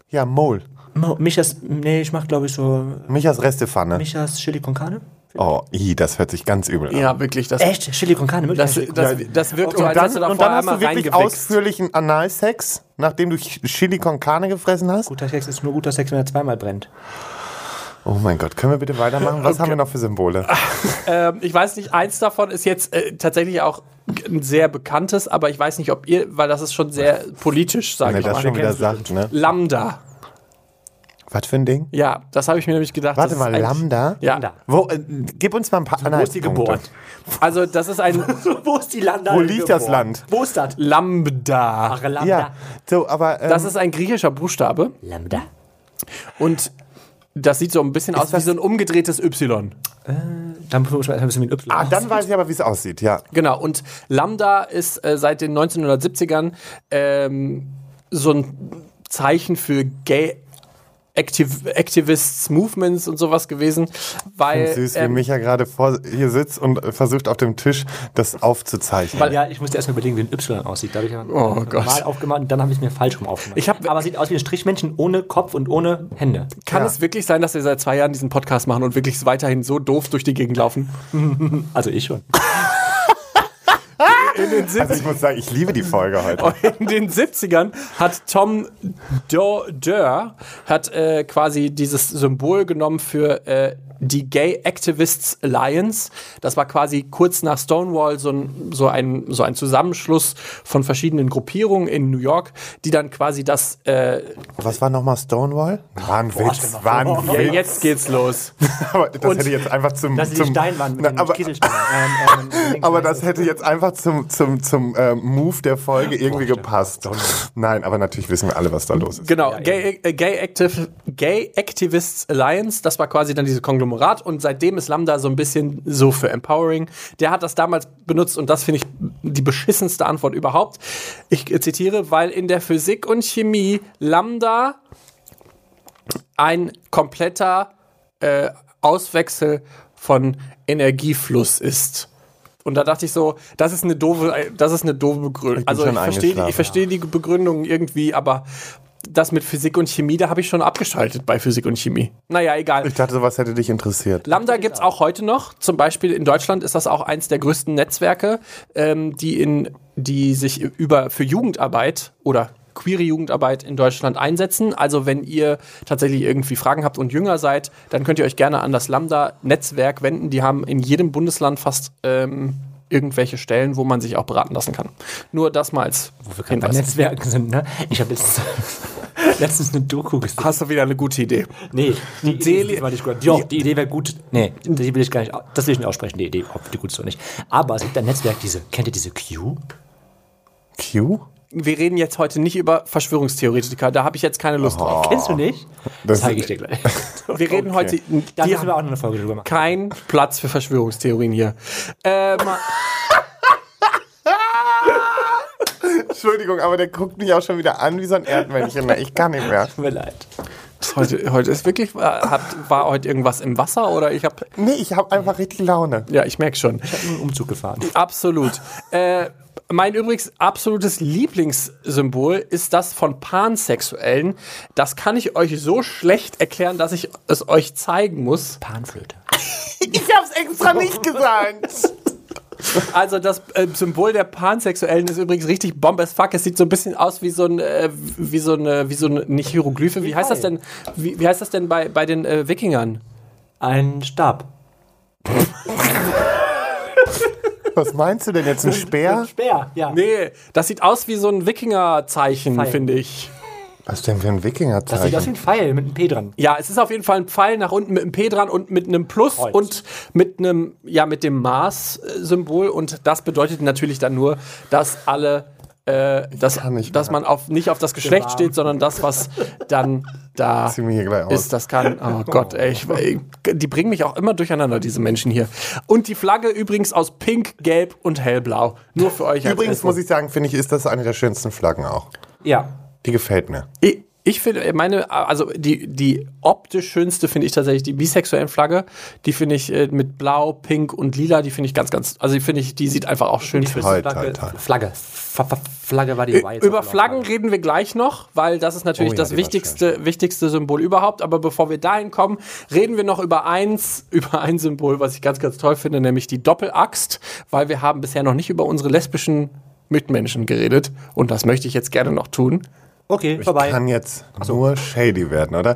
Ja, Mole. Mo- Michas, nee, ich mach glaube ich so Michas Restepfanne. Michas Chili con Carne. Oh, i, das hört sich ganz übel an. Ja, wirklich. Das, Echt? Chili con Carne? das, das, das wirkt so, Und als dann, du da und dann hast du wirklich ausführlichen Analsex, nachdem du Ch- Chili con Carne gefressen hast? Guter Sex ist nur guter Sex, wenn er zweimal brennt. Oh mein Gott, können wir bitte weitermachen? Was haben wir noch für Symbole? Ähm, ich weiß nicht, eins davon ist jetzt äh, tatsächlich auch ein sehr bekanntes, aber ich weiß nicht, ob ihr, weil das ist schon sehr politisch, sage ich das mal. schon wieder sagt, ne? Lambda. Was für ein Ding? Ja, das habe ich mir nämlich gedacht. Warte das mal, ist Lambda? Ja, Lambda. Wo, äh, gib uns mal ein paar Wo ist die geboren? also das ist ein Wo ist die Landa? Wo liegt das Land? Wo ist das? Lambda. Ach, Lambda. Ja, so, aber ähm, Das ist ein griechischer Buchstabe Lambda. und das sieht so ein bisschen aus wie so ein umgedrehtes Y. Dann muss man ein bisschen mit Y. ah, dann weiß ich aber, wie es aussieht, ja. Genau, und Lambda ist äh, seit den 1970ern ähm, so ein Zeichen für Gay Activ Activists, Movements und sowas gewesen, weil Süß, wie ähm, Micha gerade vor hier sitzt und äh, versucht auf dem Tisch das aufzuzeichnen. ja, ich musste erst mal überlegen, wie ein Y aussieht. Da habe ich ja Oh normal Gott. aufgemacht und dann habe ich es mir falsch rum aufgemacht. Ich hab- Aber sieht aus wie ein Strichmännchen ohne Kopf und ohne Hände. kann Ja. es wirklich sein, dass wir seit zwei Jahren diesen Podcast machen und wirklich weiterhin so doof durch die Gegend laufen? Also ich schon. In den, also ich muss sagen, ich liebe die Folge heute. in den 70ern hat Tom Dörr hat äh, quasi dieses Symbol genommen für äh, die Gay Activists Alliance. Das war quasi kurz nach Stonewall so ein, so ein, so ein Zusammenschluss von verschiedenen Gruppierungen in New York, die dann quasi das. Äh, Was war nochmal Stonewall? War ein Witz, war ein ja, Witz. jetzt geht's los. Aber das Und- hätte jetzt einfach zum... Das ist die zum Steinwand mit Na, aber, Kieselsteinen. Ähm, ähm, aber das hätte jetzt einfach zum, zum, zum äh, Move der Folge irgendwie gepasst. Nein, aber natürlich wissen wir alle, was da los ist. Genau, Gay, äh, Gay, Active, Gay Activists Alliance, das war quasi dann dieses Konglomerat und seitdem ist Lambda so ein bisschen so für Empowering. Der hat das damals benutzt und das finde ich die beschissenste Antwort überhaupt. Ich zitiere, weil in der Physik und Chemie Lambda ein kompletter äh, Auswechsel von Energiefluss ist. Und da dachte ich so, das ist eine doofe, das ist eine doofe Begründung. Also ich verstehe, ich verstehe die Begründung irgendwie, aber das mit Physik und Chemie, da habe ich schon abgeschaltet bei Physik und Chemie. Naja, egal. Ich dachte, sowas hätte dich interessiert. Lambda gibt's auch heute noch. Zum Beispiel in Deutschland ist das auch eins der größten Netzwerke, ähm, die, in, die sich über für Jugendarbeit oder queere Jugendarbeit in Deutschland einsetzen. Also wenn ihr tatsächlich irgendwie Fragen habt und jünger seid, dann könnt ihr euch gerne an das Lambda-Netzwerk wenden. Die haben in jedem Bundesland fast ähm, irgendwelche Stellen, wo man sich auch beraten lassen kann. Nur das mal als Wo wir gerade bei. Netzwerken sind, ne? Ich habe letztens, letztens eine Doku gesehen. Hast du wieder eine gute Idee? Nee, die Idee war nicht gut. Doch, die Idee wäre gut. Nee, die will ich gar nicht, das will ich nicht aussprechen, die Idee, ob die gut ist oder nicht. Aber es gibt ein Netzwerk, diese, kennt ihr diese Q? Q? Wir reden jetzt heute nicht über Verschwörungstheoretiker, da habe ich jetzt keine Lust drauf. Kennst du nicht? Das- Zeige ich dir gleich. Wir reden heute, Da die müssen wir auch noch eine Folge drüber machen. kein Platz für Verschwörungstheorien hier. Äh, ma- Entschuldigung, aber der guckt mich auch schon wieder an wie so ein Erdmännchen. ne? Ich kann nicht mehr. Tut mir leid. Heute, heute ist wirklich, äh, hat, war heute irgendwas im Wasser oder ich habe, Nee, ich habe einfach richtig Laune. ja, ich merke schon. Ich habe einen Umzug gefahren. Absolut. Äh, mein übrigens absolutes Lieblingssymbol ist das von Pansexuellen. Das kann ich euch so schlecht erklären, dass ich es euch zeigen muss. Panflöte. Ich hab's extra nicht gesagt. Also das äh, Symbol der Pansexuellen ist übrigens richtig bomb as fuck. Es sieht so ein bisschen aus wie so ein, äh, wie so eine, wie so eine, nicht Hieroglyphe. Wie heißt das denn? Wie, wie heißt das denn bei, bei den äh, Wikingern? Ein Stab. Was meinst du denn jetzt? Ein Speer? Speer, ja. Nee, das sieht aus wie so ein Wikinger-Zeichen, finde ich. Was denn für ein Das sieht aus wie Wikingerzeichen? ein Pfeil mit einem P dran. Ja, es ist auf jeden Fall ein Pfeil nach unten mit einem P dran und mit einem Plus Kreuz. und mit einem, ja, mit dem Mars-Symbol. Und das bedeutet natürlich dann nur, dass alle, äh, dass, dass man auf, nicht auf das Geschlecht Warm. steht, sondern das, was dann da ist. Das kann, oh Gott, ey, ich, ey, die bringen mich auch immer durcheinander, diese Menschen hier. Und die Flagge übrigens aus Pink, Gelb und Hellblau. Nur für euch. als Übrigens muss ich sagen, finde ich, ist das eine der schönsten Flaggen auch. Ja. Die gefällt mir. Ich, ich finde, meine, also die, die optisch schönste finde ich tatsächlich die bisexuellen Flagge. Die finde ich äh, mit Blau, Pink und Lila, die finde ich ganz, ganz, also die finde ich, die sieht einfach auch schön aus. Toll, Flagge, toll, toll. Flagge. F F Flagge war die jetzt Über Flaggen Flagge. reden wir gleich noch, weil das ist natürlich Oh ja, das wichtigste, wichtigste Symbol überhaupt. Aber bevor wir dahin kommen, reden wir noch über eins, über ein Symbol, was ich ganz, ganz toll finde, nämlich die Doppelaxt, weil wir haben bisher noch nicht über unsere lesbischen Mitmenschen geredet und das möchte ich jetzt gerne noch tun. Okay, Ich vorbei. kann jetzt nur shady werden, oder?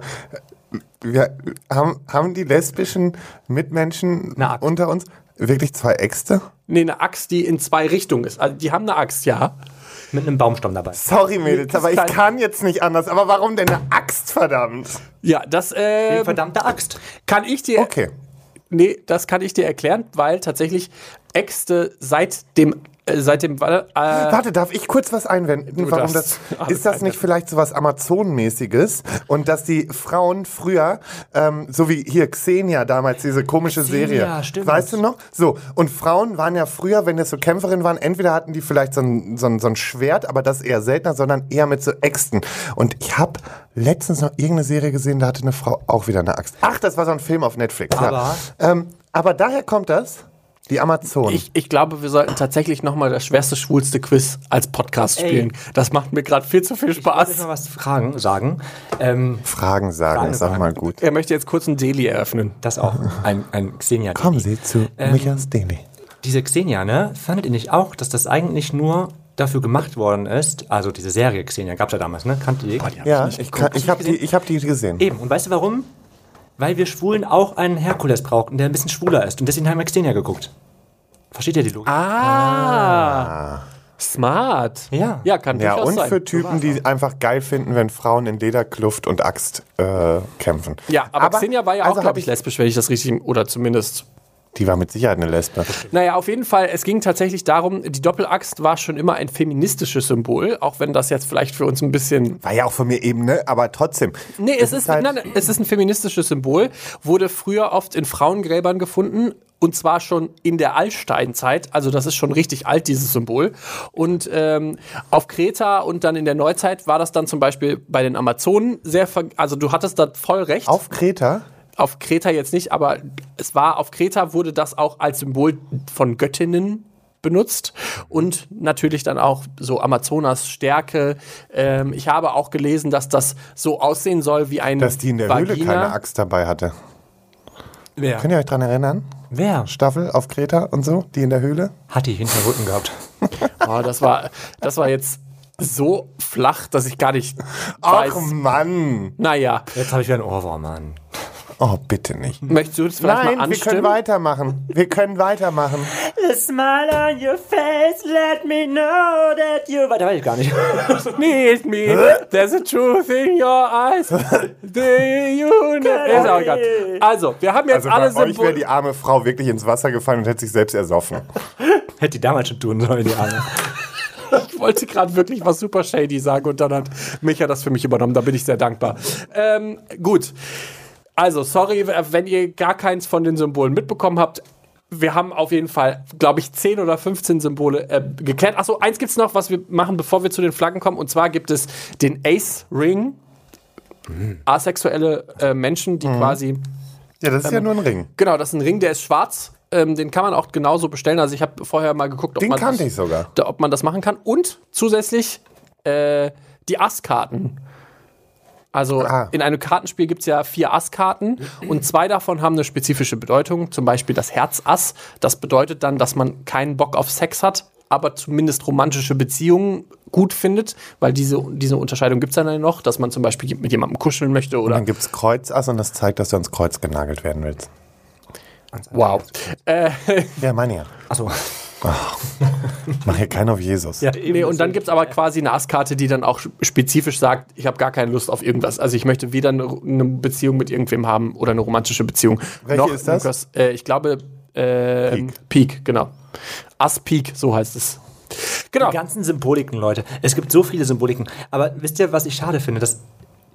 Wir haben, haben die lesbischen Mitmenschen unter uns wirklich zwei Äxte? Nee, eine Axt, die in zwei Richtungen ist. Also die haben eine Axt, ja. Mit einem Baumstamm dabei. Sorry, Mädels, aber ich kann- kann jetzt nicht anders. Aber warum denn eine Axt, verdammt? Ja, das äh, Verdammte Axt. kann ich dir. Okay. Nee, das kann ich dir erklären, weil tatsächlich Äxte seit dem äh, seit dem äh, Warte, darf ich kurz was einwenden? Warum das, ist das nicht vielleicht so was Amazonenmäßiges? Und dass die Frauen früher, ähm, so wie hier Xenia damals, diese komische Xenia, Serie. stimmt. Weißt du noch? So, und Frauen waren ja früher, wenn das so Kämpferinnen waren, entweder hatten die vielleicht so ein, so ein, so ein Schwert, aber das eher seltener, sondern eher mit so Äxten. Und ich habe letztens noch irgendeine Serie gesehen, da hatte eine Frau auch wieder eine Axt. Ach, das war so ein Film auf Netflix. Aber- ja. ähm, aber daher kommt das, die Amazonen. ich, ich glaube, wir sollten tatsächlich nochmal das schwerste, schwulste Quiz als Podcast Ey. spielen. Das macht mir gerade viel zu viel Ich wollte euch Spaß. mal was fragen, sagen. Ähm, Fragen sagen, auch sagen. mal gut. Er möchte jetzt kurz ein Deli eröffnen. das auch. Ein, ein Xenia. Kommen Sie zu Ähm, Michas Daily. Diese Xenia, ne? Fandet ihr nicht auch, dass das eigentlich nur dafür gemacht worden ist? Also diese Serie Xenia gab's ja damals, ne? Kannte ihr? die? Ja, ich, kann- ich habe die, ich hab die gesehen. Eben. Und weißt du warum? Weil wir Schwulen auch einen Herkules brauchten, der ein bisschen schwuler ist. Und deswegen haben wir Xenia geguckt. Versteht ihr die Logik? Ah. Smart. Ja. Ja, kann Ja, durchaus und sein. für Typen, die einfach geil finden, wenn Frauen in Lederkluft und Axt äh, kämpfen. ja, aber, Xenia war ja auch, also glaube ich, lesbisch, wenn ich das richtig, oder zumindest Die war mit Sicherheit eine Lesbe. Naja, auf jeden Fall, es ging tatsächlich darum, die Doppelaxt war schon immer ein feministisches Symbol, auch wenn das jetzt vielleicht für uns ein bisschen. War ja auch von mir eben, ne? Aber trotzdem. Nee, es ist, halt- nein, es ist ein feministisches Symbol, wurde früher oft in Frauengräbern gefunden. Und zwar schon in der Altsteinzeit, also das ist schon richtig alt, dieses Symbol. Und ähm, auf Kreta und dann in der Neuzeit war das dann zum Beispiel bei den Amazonen sehr, ver also du hattest da voll recht. Auf Kreta? Auf Kreta jetzt nicht, aber es war auf Kreta wurde das auch als Symbol von Göttinnen benutzt und natürlich dann auch so Amazonas Stärke. Ähm, ich habe auch gelesen, dass das so aussehen soll wie ein Dass die in der Vagina. Höhle keine Axt dabei hatte. Wer? Könnt ihr euch dran erinnern? Wer? Staffel auf Kreta und so, die in der Höhle? Hat die hinter dem Rücken gehabt. Oh, das war das war jetzt so flach, dass ich gar nicht Ach weiß. Mann. Naja, Jetzt habe ich wieder einen Ohrwurm, Mann. Oh, bitte nicht. möchtest du das vielleicht Nein, mal wir können anstimmen? weitermachen. Wir können weitermachen. The smile on your face, let me know that you... Weiter weiß ich gar nicht. Need me, there's a truth in your eyes. Do you know? Ist auch egal. Also, wir haben jetzt Also alle bei euch wäre Symbole. die arme Frau wirklich ins Wasser gefallen und hätte sich selbst ersoffen. Hätte die damals schon tun sollen, die Arme. Ich wollte gerade wirklich was super shady sagen und dann hat Micha das für mich übernommen. Da bin ich sehr dankbar. Ähm, gut. Also, sorry, wenn ihr gar keins von den Symbolen mitbekommen habt. Wir haben auf jeden Fall, glaube ich, 10 oder 15 Symbole äh, geklärt. Achso, eins gibt es noch, was wir machen, bevor wir zu den Flaggen kommen. Und zwar gibt es den Ace Ring. Asexuelle äh, Menschen, die quasi Ja, das ist ja nur ein Ring. Genau, das ist ein Ring, der ist schwarz. Ähm, den kann man auch genauso bestellen. Also ich habe vorher mal geguckt, ob Den man, das, ich sogar. da- ob man das machen kann. Und zusätzlich äh, die Ass-Karten. Also Ah. in einem Kartenspiel gibt es ja vier Ass-Karten und zwei davon haben eine spezifische Bedeutung. Zum Beispiel das Herz-Ass. Das bedeutet dann, dass man keinen Bock auf Sex hat, aber zumindest romantische Beziehungen gut findet, weil diese, diese Unterscheidung gibt es dann noch, dass man zum Beispiel mit jemandem kuscheln möchte oder Dann gibt's Kreuzass und das zeigt, dass du ans Kreuz genagelt werden willst. wow. Äh, Ja, meine ja. Achso. Mach hier keinen auf Jesus. Ja, Nee, und dann gibt es aber quasi eine Asskarte, die dann auch spezifisch sagt, ich habe gar keine Lust auf irgendwas. Also ich möchte weder eine, eine Beziehung mit irgendwem haben oder eine romantische Beziehung. Welche ist das? irgendwas- äh, ich glaube, äh, Peak. Peak, genau. Ass Peak, so heißt es. Genau. Die ganzen Symboliken, Leute. Es gibt so viele Symboliken. Aber wisst ihr, was ich schade finde? Dass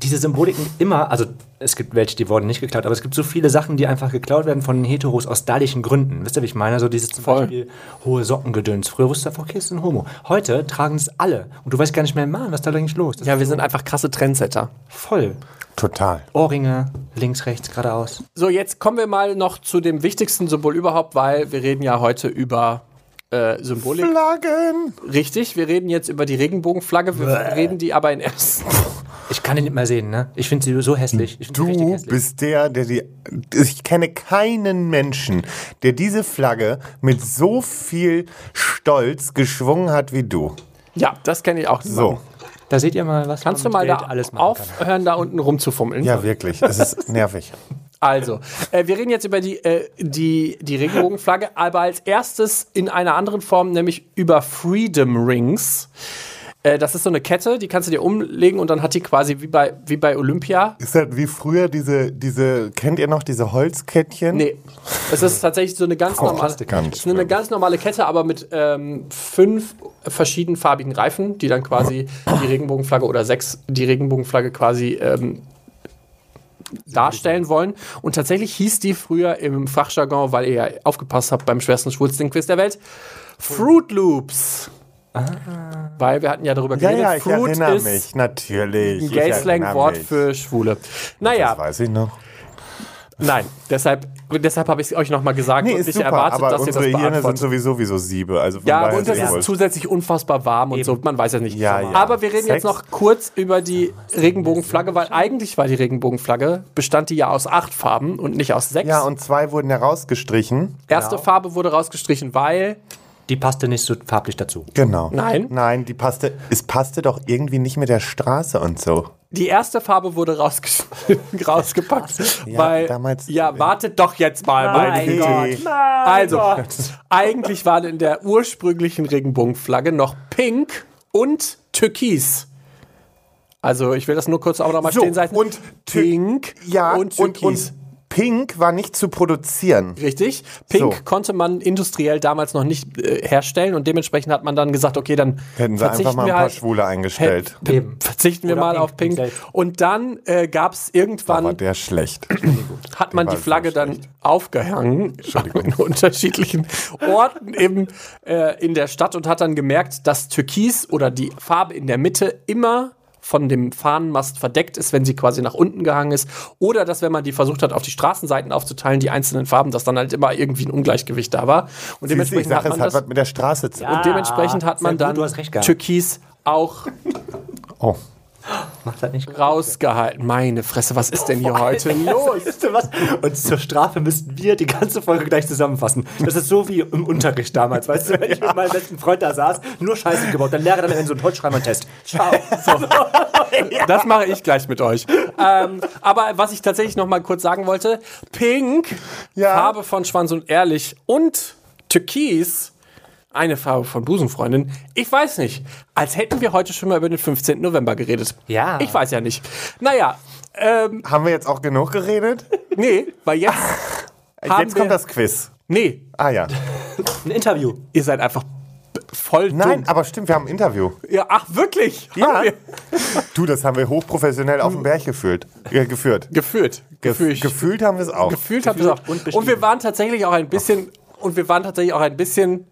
diese Symboliken immer, also es gibt welche, die wurden nicht geklaut, aber es gibt so viele Sachen, die einfach geklaut werden von den Heteros aus stylichen Gründen. Wisst ihr, wie ich meine? So dieses zum Voll. Beispiel hohe Sockengedöns. Früher wusste du, okay, ist ein Homo. Heute tragen es alle. Und du weißt gar nicht mehr, Mann, was ist da eigentlich los? Das Ja, wir sind einfach krasse Trendsetter. voll. Total. Ohrringe, links, rechts, geradeaus. So, jetzt kommen wir mal noch zu dem wichtigsten Symbol überhaupt, weil wir reden ja heute über äh, Symbolik. Flaggen! Richtig, wir reden jetzt über die Regenbogenflagge. Wir reden die aber in ersten. Ich kann die nicht mehr sehen, ne? Ich finde sie so hässlich. Du hässlich. bist der, der die. Ich kenne keinen Menschen, der diese Flagge mit so viel Stolz geschwungen hat wie du. Ja, das kenne ich auch. So. Da seht ihr mal, was Kannst du man mal mit da Geld alles machen kann. aufhören, da unten rumzufummeln? Ja, wirklich. Es ist nervig. Also, äh, wir reden jetzt über die, äh, die, die Regenbogenflagge, aber als erstes in einer anderen Form, nämlich über Freedom Rings. Äh, das ist so eine Kette, die kannst du dir umlegen und dann hat die quasi wie bei, wie bei Olympia. Ist halt wie früher diese, diese, kennt ihr noch diese Holzkettchen? Nee, es ist tatsächlich so eine ganz normale, Plastik. Ganz es ist eine ganz normale Kette, aber mit ähm, fünf verschiedenfarbigen Reifen, die dann quasi die Regenbogenflagge oder sechs die Regenbogenflagge quasi ähm, darstellen wollen. Und tatsächlich hieß die früher im Fachjargon, weil ihr ja aufgepasst habt beim schwersten schwulsten Quiz der Welt, Fruit Loops. Weil wir hatten ja darüber Ja, geredet, ja, ich Fruit erinnere ist mich, natürlich. ein Gay-Slang-Wort für Schwule. Naja, Das weiß ich noch. Nein, deshalb, deshalb habe ich es euch nochmal gesagt Nee, und nicht super, erwartet, aber dass ihr das unsere Hirne sind sowieso wie so Siebe. Also Ja, und das ist zusätzlich unfassbar warm und so, man weiß ja nicht. Ja, ja. Aber wir reden Sex? jetzt noch kurz über die Regenbogenflagge, weil eigentlich war die Regenbogenflagge, bestand die ja aus acht Farben und nicht aus sechs. Ja, und zwei wurden herausgestrichen. Erste Farbe wurde rausgestrichen, weil Die passte nicht so farblich dazu. Genau. Nein. Nein, die passte, es passte doch irgendwie nicht mit der Straße und so. die erste Farbe wurde rausgepackt. Ja, weil, damals- ja, wartet doch jetzt mal, meine Okay. Güte. Also, eigentlich waren in der ursprünglichen Regenbogenflagge noch Pink und Türkis. Also, ich will das nur kurz auch nochmal So, stehen sein. und Pink Ja, und und, Türkis. und Pink war nicht zu produzieren. Richtig. Pink So. konnte man industriell damals noch nicht äh, herstellen und dementsprechend hat man dann gesagt, okay, dann Hätten sie verzichten einfach mal ein wir paar halt, Schwule eingestellt. Hä- Eben. verzichten wir Oder mal Pink, auf Pink. Pink. Und dann äh, gab es irgendwann Aber der schlecht. hat man war die Flagge dann schlecht. aufgehangen in unterschiedlichen Orten im, äh, in der Stadt und hat dann gemerkt, dass Türkis oder die Farbe in der Mitte immer von dem Fahnenmast verdeckt ist, wenn sie quasi nach unten gehangen ist. Oder dass, wenn man die versucht hat, auf die Straßenseiten aufzuteilen, die einzelnen Farben, dass dann halt immer irgendwie ein Ungleichgewicht da war. Und dementsprechend hat sage, es man hat das. was mit der Straße zu tun. Und dementsprechend hat man gut, dann du hast recht gehabt. Türkis auch Oh. Macht das nicht rausgehalten. Meine Fresse, was ist denn hier heute los? Und zur Strafe müssten wir die ganze Folge gleich zusammenfassen. Das ist so wie im Unterricht damals, weißt du, wenn ich mit meinem besten Freund da saß, nur Scheiße gebaut, dann Lehrer dann in so einen Holzschreiber-Test. Ciao. Das mache ich gleich mit euch. Ähm, aber was ich tatsächlich noch mal kurz sagen wollte, Pink, Ja. Farbe von Schwanz und Ehrlich und Türkis, eine Farbe von Busenfreundin. Ich weiß nicht. Als hätten wir heute schon mal über den 15. November geredet. Ja. Ich weiß ja nicht. Naja, ähm, Haben wir jetzt auch genug geredet? nee, weil jetzt jetzt kommt das Quiz. Nee, Ah ja. Ein Interview. ihr seid einfach voll Nein, dumm. aber stimmt, wir haben ein Interview. Ja, ach, wirklich? Ja. Du, das haben wir hochprofessionell auf dem Berg geführt. Äh, geführt. geführt. Ge Gefühlt. gefühlt haben wir es auch. Gefühlt haben wir es auch. und Und, wir waren tatsächlich auch ein bisschen, und wir waren tatsächlich auch ein bisschen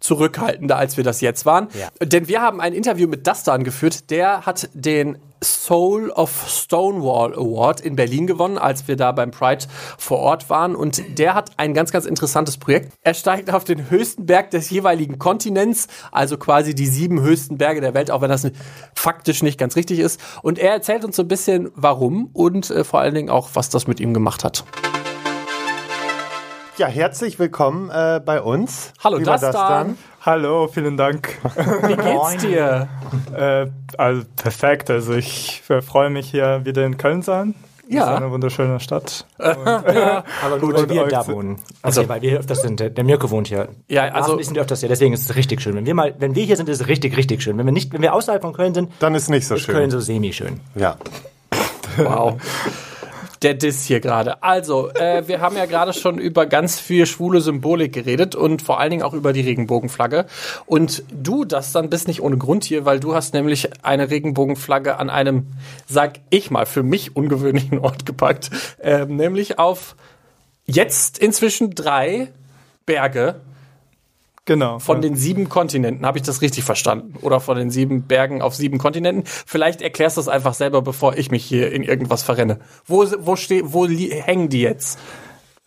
zurückhaltender, als wir das jetzt waren. Ja. Denn wir haben ein Interview mit Dustan geführt. Der hat den Soul of Stonewall Award in Berlin gewonnen, als wir da beim Pride vor Ort waren. Und der hat ein ganz, ganz interessantes Projekt. Er steigt auf den höchsten Berg des jeweiligen Kontinents, also quasi die sieben höchsten Berge der Welt, auch wenn das faktisch nicht ganz richtig ist. Und er erzählt uns so ein bisschen, warum und äh, vor allen Dingen auch, was das mit ihm gemacht hat. Ja, herzlich willkommen äh, bei uns. Hallo, Lieber Dustan. Hallo, vielen Dank. Wie geht's dir? äh, also perfekt. Also ich äh, freue mich hier wieder in Köln sein. Ja. Das ist eine wunderschöne Stadt. Aber nur, weil wir da wohnen. Also, weil wir hier öfters sind. Der, der Mirko wohnt hier. Ja, also- Wir sind öfters hier, deswegen ist es richtig schön. Wenn wir mal, wenn wir hier sind, ist es richtig, richtig schön. Wenn wir nicht, wenn wir außerhalb von Köln sind, Dann ist nicht so ist schön. Köln so semi-schön. Ja. Wow. Der Diss hier gerade. Also, äh, wir haben ja gerade schon über ganz viel schwule Symbolik geredet und vor allen Dingen auch über die Regenbogenflagge. Und du, das dann bist nicht ohne Grund hier, weil du hast nämlich eine Regenbogenflagge an einem, sag ich mal, für mich ungewöhnlichen Ort gepackt. Ähm, nämlich auf jetzt inzwischen drei Berge Genau. von den sieben Kontinenten. Habe ich das richtig verstanden? Oder von den sieben Bergen auf sieben Kontinenten? Vielleicht erklärst du es einfach selber, bevor ich mich hier in irgendwas verrenne. Wo, wo, steh, wo hängen die jetzt?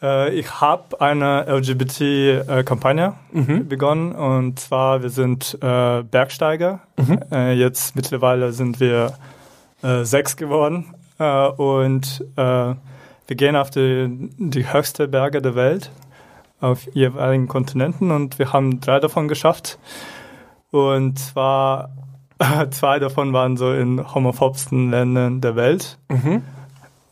Äh, ich habe eine LGBT-Kampagne Mhm. begonnen und zwar wir sind äh, Bergsteiger. Mhm. Äh, jetzt mittlerweile sind wir äh, sechs geworden äh, und äh, wir gehen auf die, die höchste Berge der Welt auf jeweiligen Kontinenten und wir haben drei davon geschafft. Und zwar zwei davon waren so in homophobsten Ländern der Welt.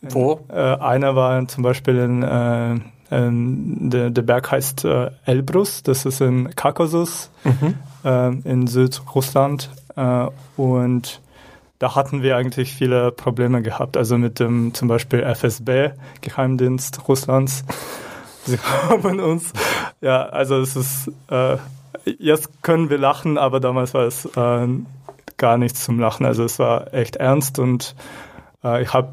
Wo? Äh, einer war zum Beispiel in, äh, in der, der Berg heißt äh, Elbrus, das ist in Kaukasus, äh, in Südrussland. Äh, und da hatten wir eigentlich viele Probleme gehabt, also mit dem zum Beispiel FSB, Geheimdienst Russlands. Sie haben uns, ja, also es ist, äh, jetzt können wir lachen, aber damals war es äh, gar nichts zum Lachen. Also es war echt ernst und äh, ich habe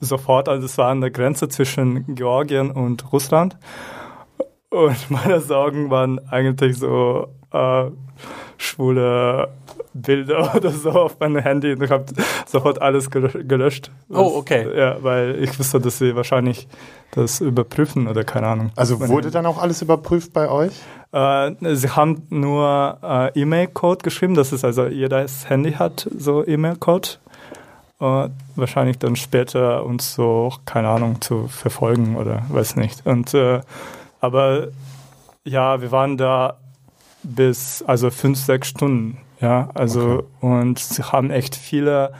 sofort, also es war an der Grenze zwischen Georgien und Russland. Und meine Sorgen waren eigentlich so äh, schwule Bilder oder so auf meinem Handy und ich habe sofort alles gelö- gelöscht. Oh, okay. Ja, weil ich wusste, dass sie wahrscheinlich das überprüfen oder keine Ahnung. Also wurde dann auch alles überprüft bei euch? Äh, sie haben nur äh, E-Mail-Code geschrieben, das ist also jedes Handy hat so E-Mail-Code. Äh, wahrscheinlich dann später uns so, keine Ahnung, zu verfolgen oder weiß nicht. Und äh, aber ja, wir waren da bis also fünf, sechs Stunden. Ja, also und sie haben echt viele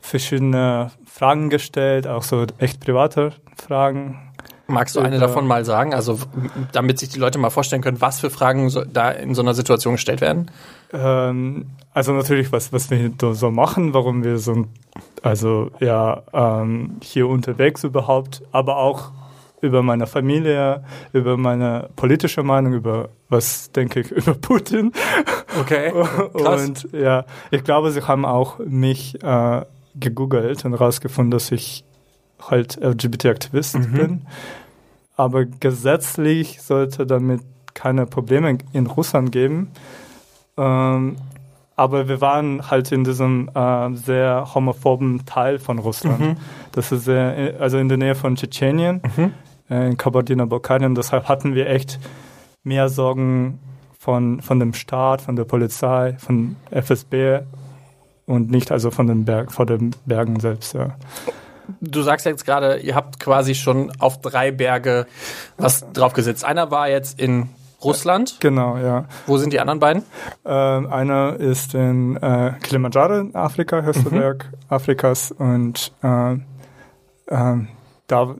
verschiedene Fragen gestellt, auch so echt private Fragen. Magst du eine Ja. davon mal sagen? Also, damit sich die Leute mal vorstellen können, was für Fragen so, da in so einer Situation gestellt werden? Ähm, also natürlich, was, was wir so machen, warum wir so, also ja, ähm, hier unterwegs überhaupt, aber auch über meine Familie, über meine politische Meinung, über was denke ich über Putin. Okay. Krass. Und ja, ich glaube, sie haben auch mich äh, gegoogelt und rausgefunden, dass ich halt LGBT-Aktivist Mhm. bin. Aber gesetzlich sollte damit keine Probleme in Russland geben. Ähm, aber wir waren halt in diesem äh, sehr homophoben Teil von Russland. Mhm. Das ist sehr, also in der Nähe von Tschetschenien, äh, in Kabardino-Balkanien. Deshalb hatten wir echt mehr Sorgen von, von dem Staat, von der Polizei, von FSB und nicht also von den Berg, von den Bergen selbst. Ja. Du sagst jetzt gerade, ihr habt quasi schon auf drei Berge was draufgesetzt. Einer war jetzt in Russland. Genau, ja. Wo sind die anderen beiden? Ähm, einer ist in äh, Kilimanjaro in Afrika, höchster Mhm. Berg Afrikas und äh, ähm, da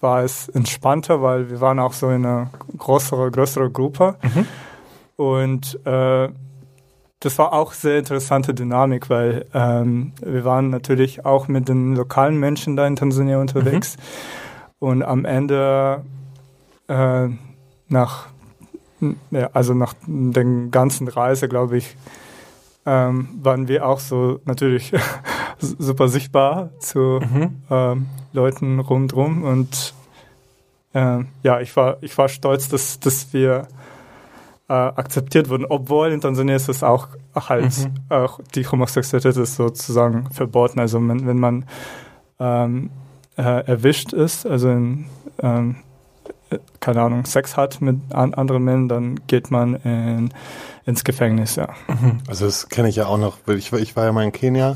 war es entspannter, weil wir waren auch so in einer größeren, größeren Gruppe Mhm. und äh, das war auch sehr interessante Dynamik, weil ähm, wir waren natürlich auch mit den lokalen Menschen da in Tansania unterwegs und am Ende äh, nach ja, also nach der ganzen Reise, glaube ich, ähm, waren wir auch so natürlich super sichtbar zu ähm, Leuten rundherum. Und ähm, ja, ich war, ich war stolz, dass, dass wir äh, akzeptiert wurden, obwohl in Tansania ist es auch halt auch die Homosexualität ist sozusagen verboten. Also wenn, wenn man ähm, äh, erwischt ist, also in, ähm, äh, keine Ahnung, Sex hat mit an anderen Männern, dann geht man in, ins Gefängnis, ja. Also das kenne ich ja auch noch. weil Ich, war- ich war ja mal in Kenia.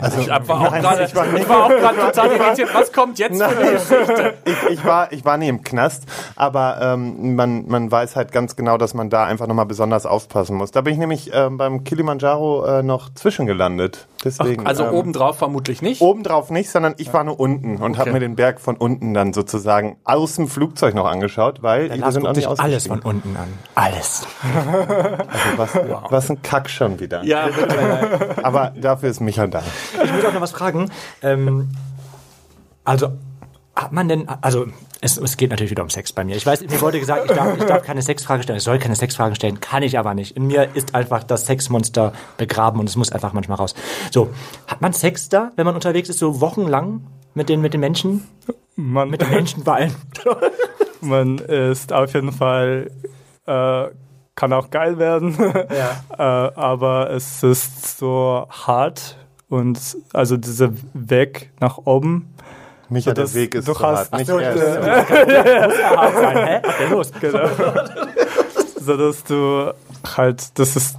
Also, Ich war auch Nein, gerade ich war nicht- ich war auch gerade total irritiert. Was kommt jetzt für eine Geschichte? ich, ich, war, ich war nie im Knast, aber ähm, man, man weiß halt ganz genau, dass man da einfach nochmal besonders aufpassen muss. Da bin ich nämlich ähm, beim Kilimanjaro äh, noch zwischengelandet. Deswegen, Also ähm, obendrauf vermutlich nicht. Obendrauf nicht, sondern ich war nur unten und habe mir den Berg von unten dann sozusagen aus dem Flugzeug noch angeschaut, weil wir Lars sind auch nicht alles von unten an. Alles. Also was, was ein Kack schon wieder. Ja, Aber dafür ist Micha da. Ich muss auch noch was fragen. Ähm, also, hat man denn, also, es, es geht natürlich wieder um Sex bei mir. Ich weiß, mir wurde gesagt, ich darf, ich darf keine Sexfrage stellen, ich soll keine Sexfragen stellen, kann ich aber nicht. In mir ist einfach das Sexmonster begraben und es muss einfach manchmal raus. So, hat man Sex da, wenn man unterwegs ist, so wochenlang mit den, mit den Menschen? Man, Mit den Menschen vor allem? man ist auf jeden Fall, äh, kann auch geil werden, äh, aber es ist so hart und also dieser Weg nach oben. Micha, das- der Weg ist du so hast- hart. Nicht so. Muss ja hart sein, hä? Was ist denn los? so dass du halt, das ist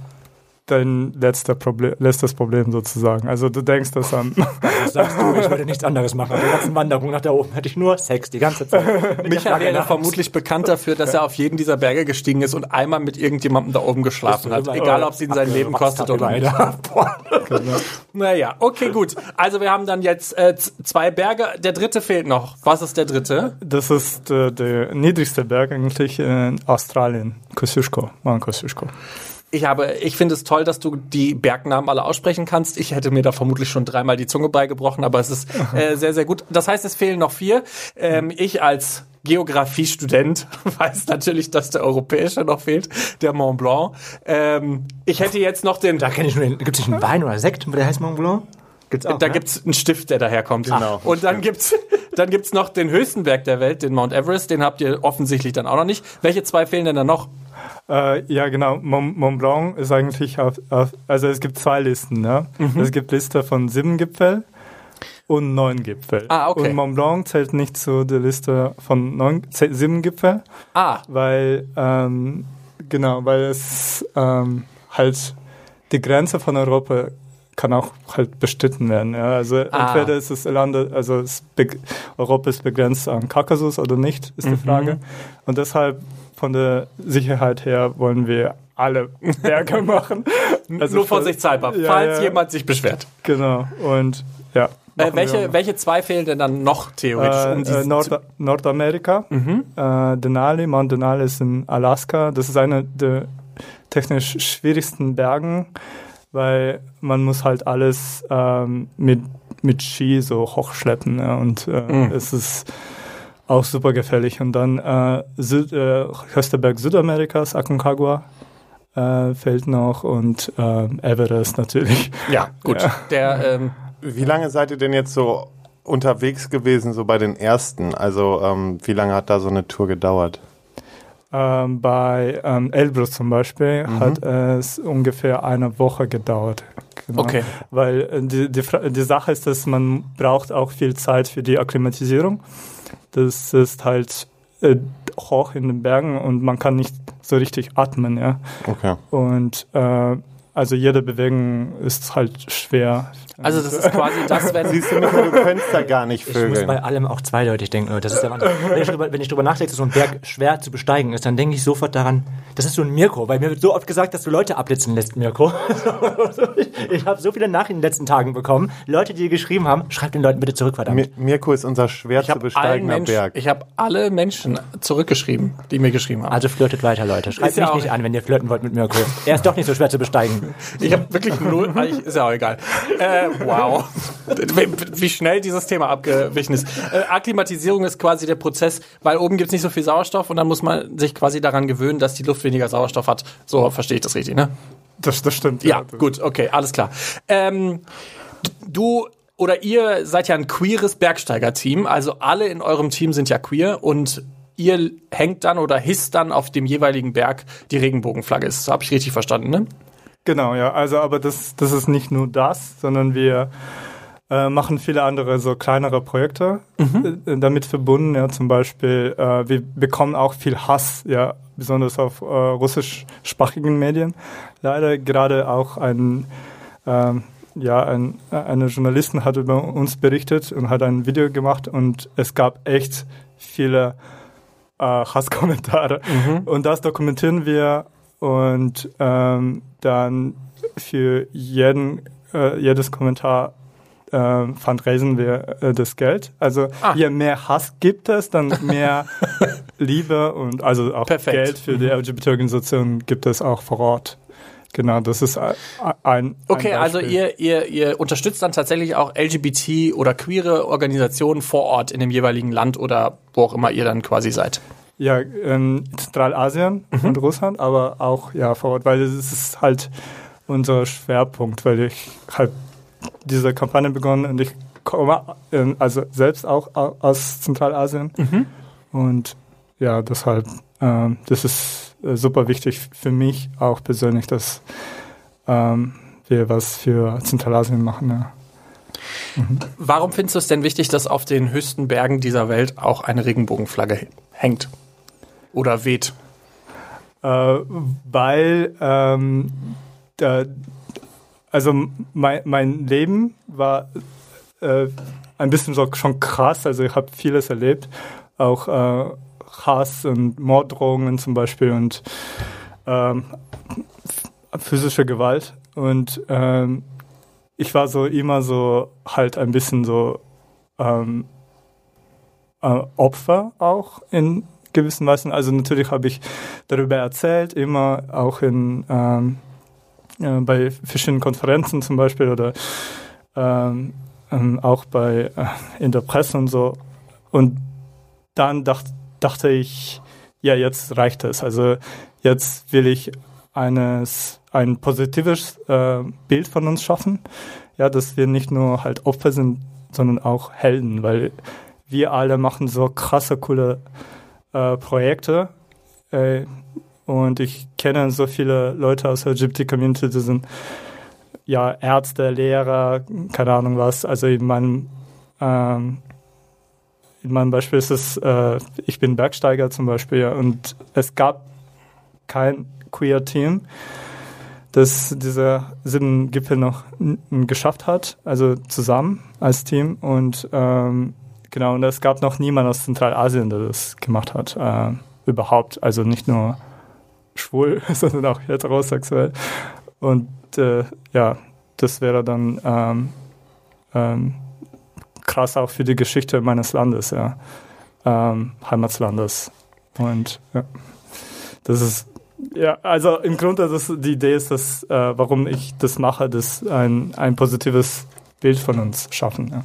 dein letzter Problem, letztes Problem sozusagen. Also du denkst, dass am Was sagst du? Ich würde nichts anderes machen. Auf der ganzen Wanderung nach da oben hätte ich nur Sex die ganze Zeit. Mit der Micha Flagge in wäre vermutlich bekannt dafür, dass er auf jeden dieser Berge gestiegen ist und einmal mit irgendjemandem da oben geschlafen hat. Egal, ob es ihn sein Leben kostet oder nicht. Boah. Naja, okay, gut. Also wir haben dann jetzt äh, zwei Berge. Der dritte fehlt noch. Was ist der dritte? Das ist äh, der niedrigste Berg eigentlich in Australien, Kosciuszko, Mount Kosciuszko. Ich habe, ich finde es toll, dass du die Bergnamen alle aussprechen kannst. Ich hätte mir da vermutlich schon dreimal die Zunge beigebrochen, aber es ist äh, sehr, sehr gut. Das heißt, es fehlen noch vier. Ähm, ich als Geografiestudent weiß natürlich, dass der europäische noch fehlt, der Mont Blanc. Ähm, ich hätte jetzt noch den, Da kenne ich nur den. Gibt es nicht einen Wein oder Sekt, der heißt Mont Blanc? Gibt's auch, da ne? gibt's einen Stift, der daherkommt. Genau. Und dann gibt's, dann gibt's noch den höchsten Berg der Welt, den Mount Everest. Den habt ihr offensichtlich dann auch noch nicht. Welche zwei fehlen denn dann noch? Äh, ja, genau. Mont, Mont Blanc ist eigentlich auf, auf, also es gibt zwei Listen. Ne? Es gibt Liste von sieben Gipfel und neun Gipfel. Ah, okay. Und Mont Blanc zählt nicht zu der Liste von neun, sieben Gipfel, Ah, weil ähm, genau, weil es ähm, halt die Grenze von Europa kann auch halt bestritten werden. Ja? Also Ah. entweder ist es Land, also es Europa ist begrenzt an Kaukasus oder nicht, ist die Frage. Und deshalb von der Sicherheit her wollen wir alle Berge machen. Also nur vorsichtshalber, Ja, falls ja. jemand sich beschwert. Genau. Und ja. Äh, welche, welche zwei fehlen denn dann noch theoretisch? Äh, um äh, diese Nord Nordamerika. Äh, Denali, Mount Denali ist in Alaska. Das ist einer der technisch schwierigsten Bergen, weil man muss halt alles ähm, mit, mit Ski so hochschleppen. Ja, und äh, es ist auch super gefährlich. Und dann äh, Süd, äh, höchster Berg Südamerikas, Aconcagua. Äh, fehlt noch und äh, Everest natürlich. ja, gut. Der, ähm, Wie lange seid ihr denn jetzt so unterwegs gewesen, so bei den ersten? Also ähm, wie lange hat da so eine Tour gedauert? Ähm, bei ähm, Elbrus zum Beispiel Mhm. hat es ungefähr eine Woche gedauert. Genau. Okay. Weil äh, die, die, die Sache ist, dass man braucht auch viel Zeit für die Akklimatisierung. Das ist halt äh, hoch in den Bergen und man kann nicht so richtig atmen, ja. Okay. Und äh, also jede Bewegung ist halt schwer. Also das ist quasi das, wenn Siehst du, Nico, du könntest da gar nicht Ich muss vögeln. bei allem auch zweideutig denken. Das ist der Wahnsinn. wenn, ich drüber, wenn ich drüber nachdenke, dass so ein Berg schwer zu besteigen ist, dann denke ich sofort daran, das ist so ein Mirko, weil mir wird so oft gesagt, dass du Leute abblitzen lässt, Mirko. ich ich habe so viele Nachrichten in den letzten Tagen bekommen. Leute, die geschrieben haben, schreibt den Leuten bitte zurück, verdammt. Mi- Mirko ist unser schwer zu besteigender Menschen, Berg. ich habe alle Menschen zurückgeschrieben, die mir geschrieben haben. Also flirtet weiter, Leute. Schreibt Ist ja mich auch- nicht an, wenn ihr flirten wollt mit Mirko. Er ist doch nicht so schwer zu besteigen. Ich habe wirklich null, eigentlich ist ja auch egal. Äh, wow. Wie, schnell dieses Thema abgewichen ist. Äh, Akklimatisierung ist quasi der Prozess, weil oben gibt's nicht so viel Sauerstoff und dann muss man sich quasi daran gewöhnen, dass die Luft weniger Sauerstoff hat. So verstehe ich das richtig, ne? Das, das stimmt. Ja, gut, okay, alles klar. Ähm, du oder ihr seid ja ein queeres Bergsteiger-Team, also alle in eurem Team sind ja queer und ihr hängt dann oder hisst dann auf dem jeweiligen Berg die Regenbogenflagge. Das habe ich richtig verstanden, ne? Genau, ja. Also, aber das, das ist nicht nur das, sondern wir äh, machen viele andere so kleinere Projekte äh, damit verbunden. Ja, zum Beispiel, äh, wir bekommen auch viel Hass, ja, besonders auf äh, russischsprachigen Medien. Leider gerade auch ein ähm, ja, ein, eine Journalistin hat über uns berichtet und hat ein Video gemacht und es gab echt viele äh, Hasskommentare. Und das dokumentieren wir und ähm, dann für jeden, äh, jedes Kommentar ähm, fundraisen wir äh, das Geld. Also Ah. je mehr Hass gibt es, dann mehr Liebe und also auch Perfekt. Geld für die LGBT-Organisation gibt es auch vor Ort. Genau, das ist ein, ein Okay, ein also Beispiel. ihr, ihr, ihr unterstützt dann tatsächlich auch LGBT oder queere Organisationen vor Ort in dem jeweiligen Land oder wo auch immer ihr dann quasi seid. Ja, in Zentralasien Mhm. und Russland, aber auch ja vor Ort, weil es ist halt unser Schwerpunkt, weil ich halt diese Kampagne begonnen und ich komme ähm, also selbst auch au- aus Zentralasien Mhm. und ja, deshalb ähm, das ist äh, super wichtig für mich auch persönlich, dass ähm, wir was für Zentralasien machen. Ja. Warum findest du es denn wichtig, dass auf den höchsten Bergen dieser Welt auch eine Regenbogenflagge hängt? Oder weht? Äh, weil ähm, da, also mein, mein Leben war äh, ein bisschen so schon krass, also ich habe vieles erlebt, auch äh, Hass und Morddrohungen zum Beispiel und ähm, physische Gewalt. Und ähm, ich war so immer so halt ein bisschen so ähm, äh, Opfer auch in gewissen Weisen. Also natürlich habe ich darüber erzählt, immer auch in ähm, äh, bei verschiedenen Konferenzen zum Beispiel oder ähm, ähm, auch bei äh, in der Presse und so. Und dann dacht, dachte ich, ja, jetzt reicht es. Also jetzt will ich eines ein positives äh, Bild von uns schaffen. Ja, dass wir nicht nur halt Opfer sind, sondern auch Helden, weil wir alle machen so krasse, coole äh, Projekte. Äh, und ich kenne so viele Leute aus der LGBT-Community, die sind ja Ärzte, Lehrer, keine Ahnung was. Also in meinem, ähm, in meinem Beispiel ist es, äh, ich bin Bergsteiger zum Beispiel und es gab kein queer Team, das diese sieben Gipfel noch geschafft hat, also zusammen als Team und ähm, genau, und es gab noch niemand aus Zentralasien, der das gemacht hat, äh, überhaupt, also nicht nur schwul, sondern auch heterosexuell und äh, ja, das wäre dann ähm, ähm, krass auch für die Geschichte meines Landes, ja, ähm, Heimatslandes und ja, das ist ja, also im Grunde das, die Idee ist, dass, äh, warum ich das mache, dass ein, ein positives Bild von uns schaffen. Ja.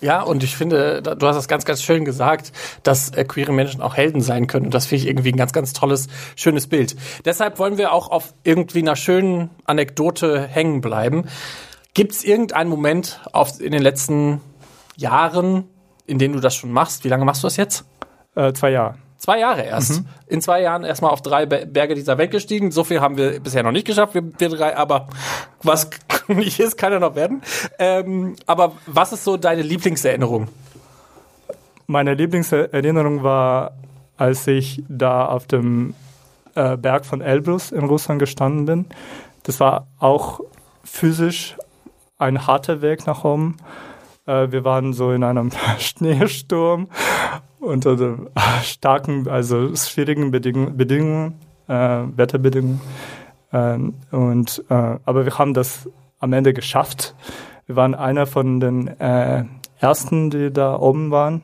Ja, und ich finde, du hast das ganz, ganz schön gesagt, dass äh, queere Menschen auch Helden sein können. Und das finde ich irgendwie ein ganz, ganz tolles, schönes Bild. Deshalb wollen wir auch auf irgendwie einer schönen Anekdote hängen bleiben. Gibt es irgendeinen Moment auf, in den letzten Jahren, in denen du das schon machst? Wie lange machst du das jetzt? Äh, zwei Jahre. Zwei Jahre erst. In zwei Jahren erstmal auf drei Be- Berge dieser Welt gestiegen. So viel haben wir bisher noch nicht geschafft, wir, wir drei, aber was nicht ist, kann ja noch werden. Ähm, aber was ist so deine Lieblingserinnerung? Meine Lieblingserinnerung war, als ich da auf dem äh, Berg von Elbrus in Russland gestanden bin. das war auch physisch ein harter Weg nach oben. Äh, wir waren so in einem Schneesturm unter starken, also schwierigen Bedingung, Bedingungen, äh, Wetterbedingungen. Ähm, und, äh, aber wir haben das am Ende geschafft. Wir waren einer von den äh, ersten, die da oben waren.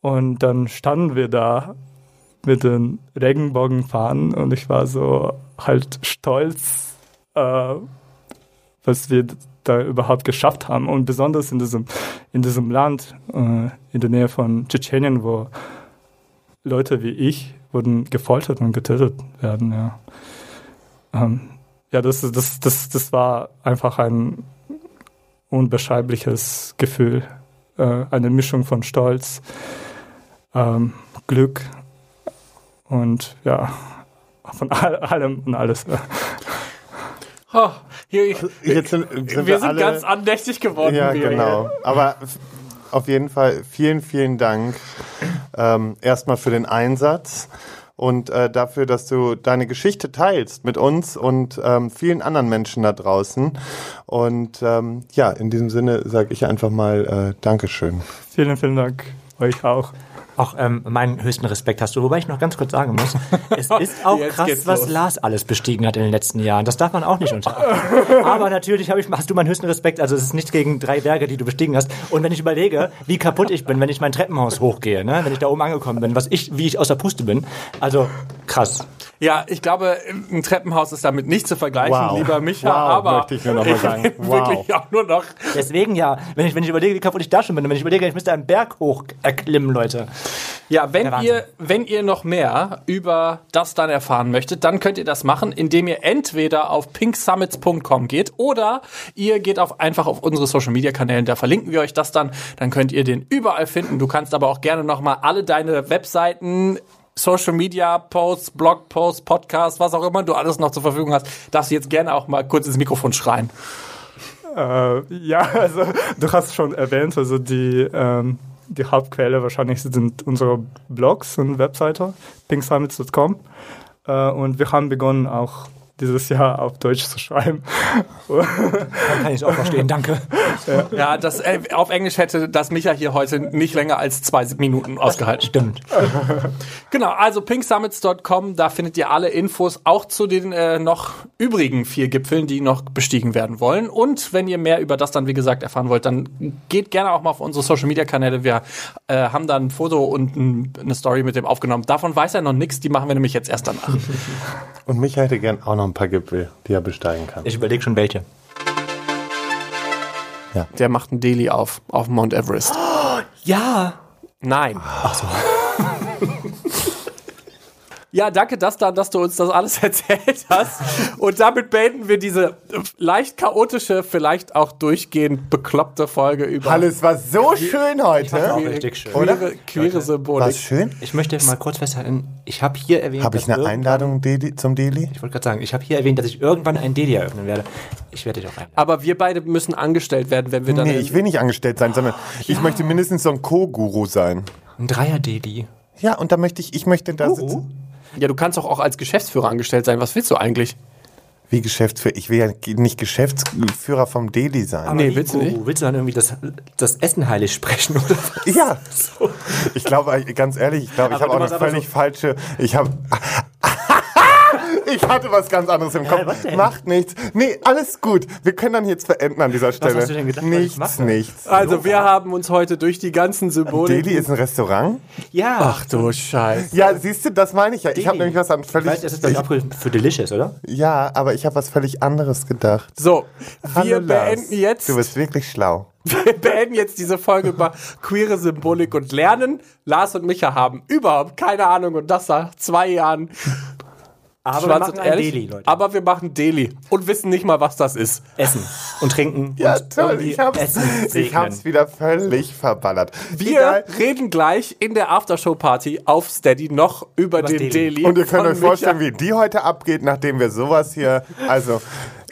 Und dann standen wir da mit den Regenbogenfahnen und ich war so halt stolz, äh, was wir da überhaupt geschafft haben. Und besonders in diesem, in diesem Land, äh, in der Nähe von Tschetschenien, wo Leute wie ich wurden gefoltert und getötet werden. Ja, ähm, ja das, das, das, das war einfach ein unbeschreibliches Gefühl. Äh, eine Mischung von Stolz, ähm, Glück und ja, von all, allem und alles. Oh, hier, ich, Jetzt sind, sind wir, wir, sind alle, ganz andächtig geworden. Ja, wir. genau. Aber auf jeden Fall vielen, vielen Dank ähm, erstmal für den Einsatz und äh, dafür, dass du deine Geschichte teilst mit uns und ähm, vielen anderen Menschen da draußen. Und ähm, ja, in diesem Sinne sage ich einfach mal äh, Dankeschön. Vielen, vielen Dank euch auch. Auch ähm, meinen höchsten Respekt hast du. Wobei ich noch ganz kurz sagen muss, es ist auch Jetzt krass, was. Lars alles bestiegen hat in den letzten Jahren. Das darf man auch nicht unterachten. Aber natürlich ich, hast du meinen höchsten Respekt. Also es ist nichts gegen drei Berge, die du bestiegen hast. Und wenn ich überlege, wie kaputt ich bin, wenn ich mein Treppenhaus hochgehe, ne? wenn ich da oben angekommen bin, was ich, wie ich aus der Puste bin. Also krass. Ja, ich glaube, ein Treppenhaus ist damit nicht zu vergleichen, Wow. lieber Micha, Wow, aber möchte ich nur noch mal sagen. Wow. wirklich auch nur noch. Deswegen ja, wenn ich, wenn ich überlege, wie kaputt ich da schon bin, wenn ich überlege, ich müsste einen Berg hoch erklimmen, Leute. Ja, wenn ihr, wenn ihr noch mehr über das dann erfahren möchtet, dann könnt ihr das machen, indem ihr entweder auf pinksummits.com geht oder ihr geht auf, einfach auf unsere Social Media Kanälen, da verlinken wir euch das dann, dann könnt ihr den überall finden. Du kannst aber auch gerne nochmal alle deine Webseiten Social Media Posts, Blog Posts, Podcasts, was auch immer du alles noch zur Verfügung hast, darfst du jetzt gerne auch mal kurz ins Mikrofon schreien. Äh, ja, also du hast schon erwähnt, also die, ähm, die Hauptquelle wahrscheinlich sind unsere Blogs und Webseite, pinksummits.com. Äh, und wir haben begonnen auch dieses Jahr auf Deutsch zu schreiben. Dann kann ich es auch verstehen, danke. Ja, das äh, auf Englisch hätte das Micha hier heute nicht länger als zwei Minuten ausgehalten. Stimmt. Genau, also pinksummits.com, da findet ihr alle Infos auch zu den äh, noch übrigen vier Gipfeln, die noch bestiegen werden wollen. Und wenn ihr mehr über das dann, wie gesagt, erfahren wollt, dann geht gerne auch mal auf unsere Social Media Kanäle. Wir äh, haben da ein Foto und ein, eine Story mit dem aufgenommen. Davon weiß er noch nichts, die machen wir nämlich jetzt erst danach. Und mich hätte gern auch noch ein paar Gipfel, die er besteigen kann. Ich überlege schon welche. Der macht ein Daily auf, auf Mount Everest. Ja. Nein. Ach so. Ja, danke, dass, dann, dass du uns das alles erzählt hast. Und damit beenden wir diese leicht chaotische, vielleicht auch durchgehend bekloppte Folge über Hallo, es war so schön heute. Auch richtig schön. queere, queere War Symbolik. es schön? Ich möchte mal kurz festhalten, ich habe hier erwähnt, Habe ich dass eine Einladung Deli- zum Deli? Ich wollte gerade sagen, ich habe hier erwähnt, dass ich irgendwann ein Deli eröffnen werde. Ich werde dich auch einladen. Aber wir beide müssen angestellt werden, wenn wir dann. Nee, ich will nicht angestellt sein, sondern ich möchte mindestens so ein Co-Guru sein. Ein Dreier-Deli. Ja, und da möchte ich, ich möchte da sitzen. Ja, du kannst doch auch als Geschäftsführer angestellt sein. Was willst du eigentlich? Wie Geschäftsführer? Ich will ja nicht Geschäftsführer vom Deli sein. Nee, Wie, willst du nicht? Willst du dann irgendwie das, das Essen heilig sprechen oder was? Ja. Ich glaube, ganz ehrlich, ich glaube, ich Aber habe auch eine aber völlig falsche. Ich habe. Ich hatte was ganz anderes im Kopf. was denn? Macht nichts. Nee, alles gut. Wir können dann jetzt verenden an dieser Stelle. hast du denn gedacht, was ich nichts, nichts. Also, wir haben uns heute durch die ganzen Symbole. Deli ist ein Restaurant? Ja. Ach du Scheiße. Ja, siehst du, das meine ich ja. Ich habe nämlich was an Ich völlig. weiß, das ist abgeholt für Delicious, oder? ja, aber ich habe was völlig anderes gedacht. So, wir Hallo, Lars. beenden jetzt. Du bist wirklich schlau. Wir beenden jetzt diese Folge über queere Symbolik und Lernen. Lars und Micha haben überhaupt keine Ahnung und das nach zwei Jahren. Aber Schwarz und ehrlich. Deli, Leute. Aber wir machen Deli und wissen nicht mal, was das ist. Essen und trinken Ja, und toll. Ich hab's, Essen ich hab's wieder völlig verballert. Wir Egal. reden gleich in der Aftershow-Party auf Steady noch über Übers den Deli. Und ihr könnt euch vorstellen, Micha. wie die heute abgeht, nachdem wir sowas hier. Also,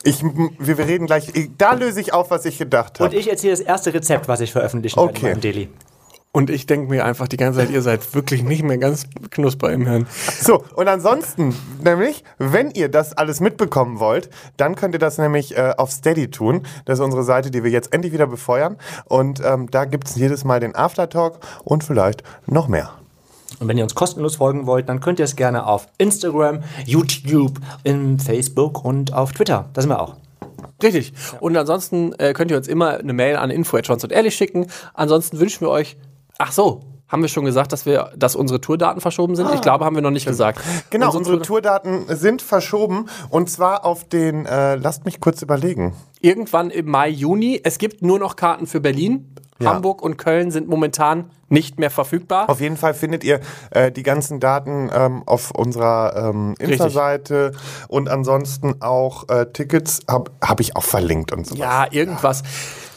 ich, wir, wir reden gleich. Da löse ich auf, was ich gedacht Und habe. ich erzähle das erste Rezept, was ich veröffentlichen Okay. werde in meinem Deli. Und ich denke mir einfach die ganze Zeit, ihr seid wirklich nicht mehr ganz knusper im Hirn. So, und ansonsten, nämlich, wenn ihr das alles mitbekommen wollt, dann könnt ihr das nämlich äh, auf Steady tun. Das ist unsere Seite, die wir jetzt endlich wieder befeuern. Und ähm, da gibt's jedes Mal den Aftertalk und vielleicht noch mehr. Und wenn ihr uns kostenlos folgen wollt, dann könnt ihr es gerne auf Instagram, YouTube, in Facebook und auf Twitter. Da sind wir auch. Richtig. Und ansonsten äh, könnt ihr uns immer eine Mail an info und ehrlich schicken. Ansonsten wünschen wir euch. Ach so, haben wir schon gesagt, dass wir, dass unsere Tourdaten verschoben sind? Ich glaube, haben wir noch nicht gesagt. Genau, unsere, Tourdaten sind verschoben und zwar auf den, äh, lasst mich kurz überlegen. irgendwann im Mai, Juni. Es gibt nur noch Karten für Berlin. Ja. Hamburg und Köln sind momentan nicht mehr verfügbar. Auf jeden Fall findet ihr äh, die ganzen Daten ähm, auf unserer ähm, Insta-Seite und ansonsten auch äh, Tickets habe hab ich auch verlinkt und so. ja, irgendwas.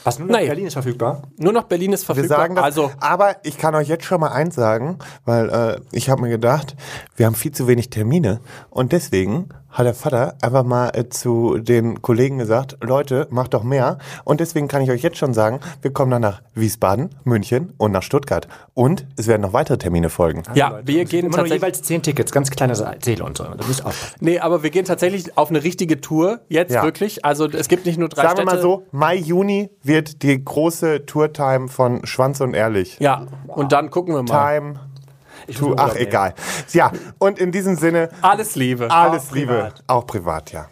Was nur noch Naja. Berlin ist verfügbar. Nur noch Berlin ist Wir verfügbar. sagen das, also aber ich kann euch jetzt schon mal eins sagen, weil äh, ich habe mir gedacht, wir haben viel zu wenig Termine und deswegen hat der Vater einfach mal äh, zu den Kollegen gesagt, Leute, macht doch mehr und deswegen kann ich euch jetzt schon sagen, wir kommen dann nach Wiesbaden, München und nach Stuttgart und es werden noch weitere Termine folgen. ja, wir gehen Immer tatsächlich. jeweils zehn Tickets, ganz kleine Seele und so. Aufpassen. Nee, aber wir gehen tatsächlich auf eine richtige Tour jetzt Ja. wirklich. Also es gibt nicht nur drei Sagen wir Städte. mal so, Mai, Juni wird die große Tourtime von Schwanz und Ehrlich. Ja, und dann gucken wir mal. Time to, ach egal. Ja, und in diesem Sinne, Alles Liebe. alles Auch Liebe, privat. auch privat, ja.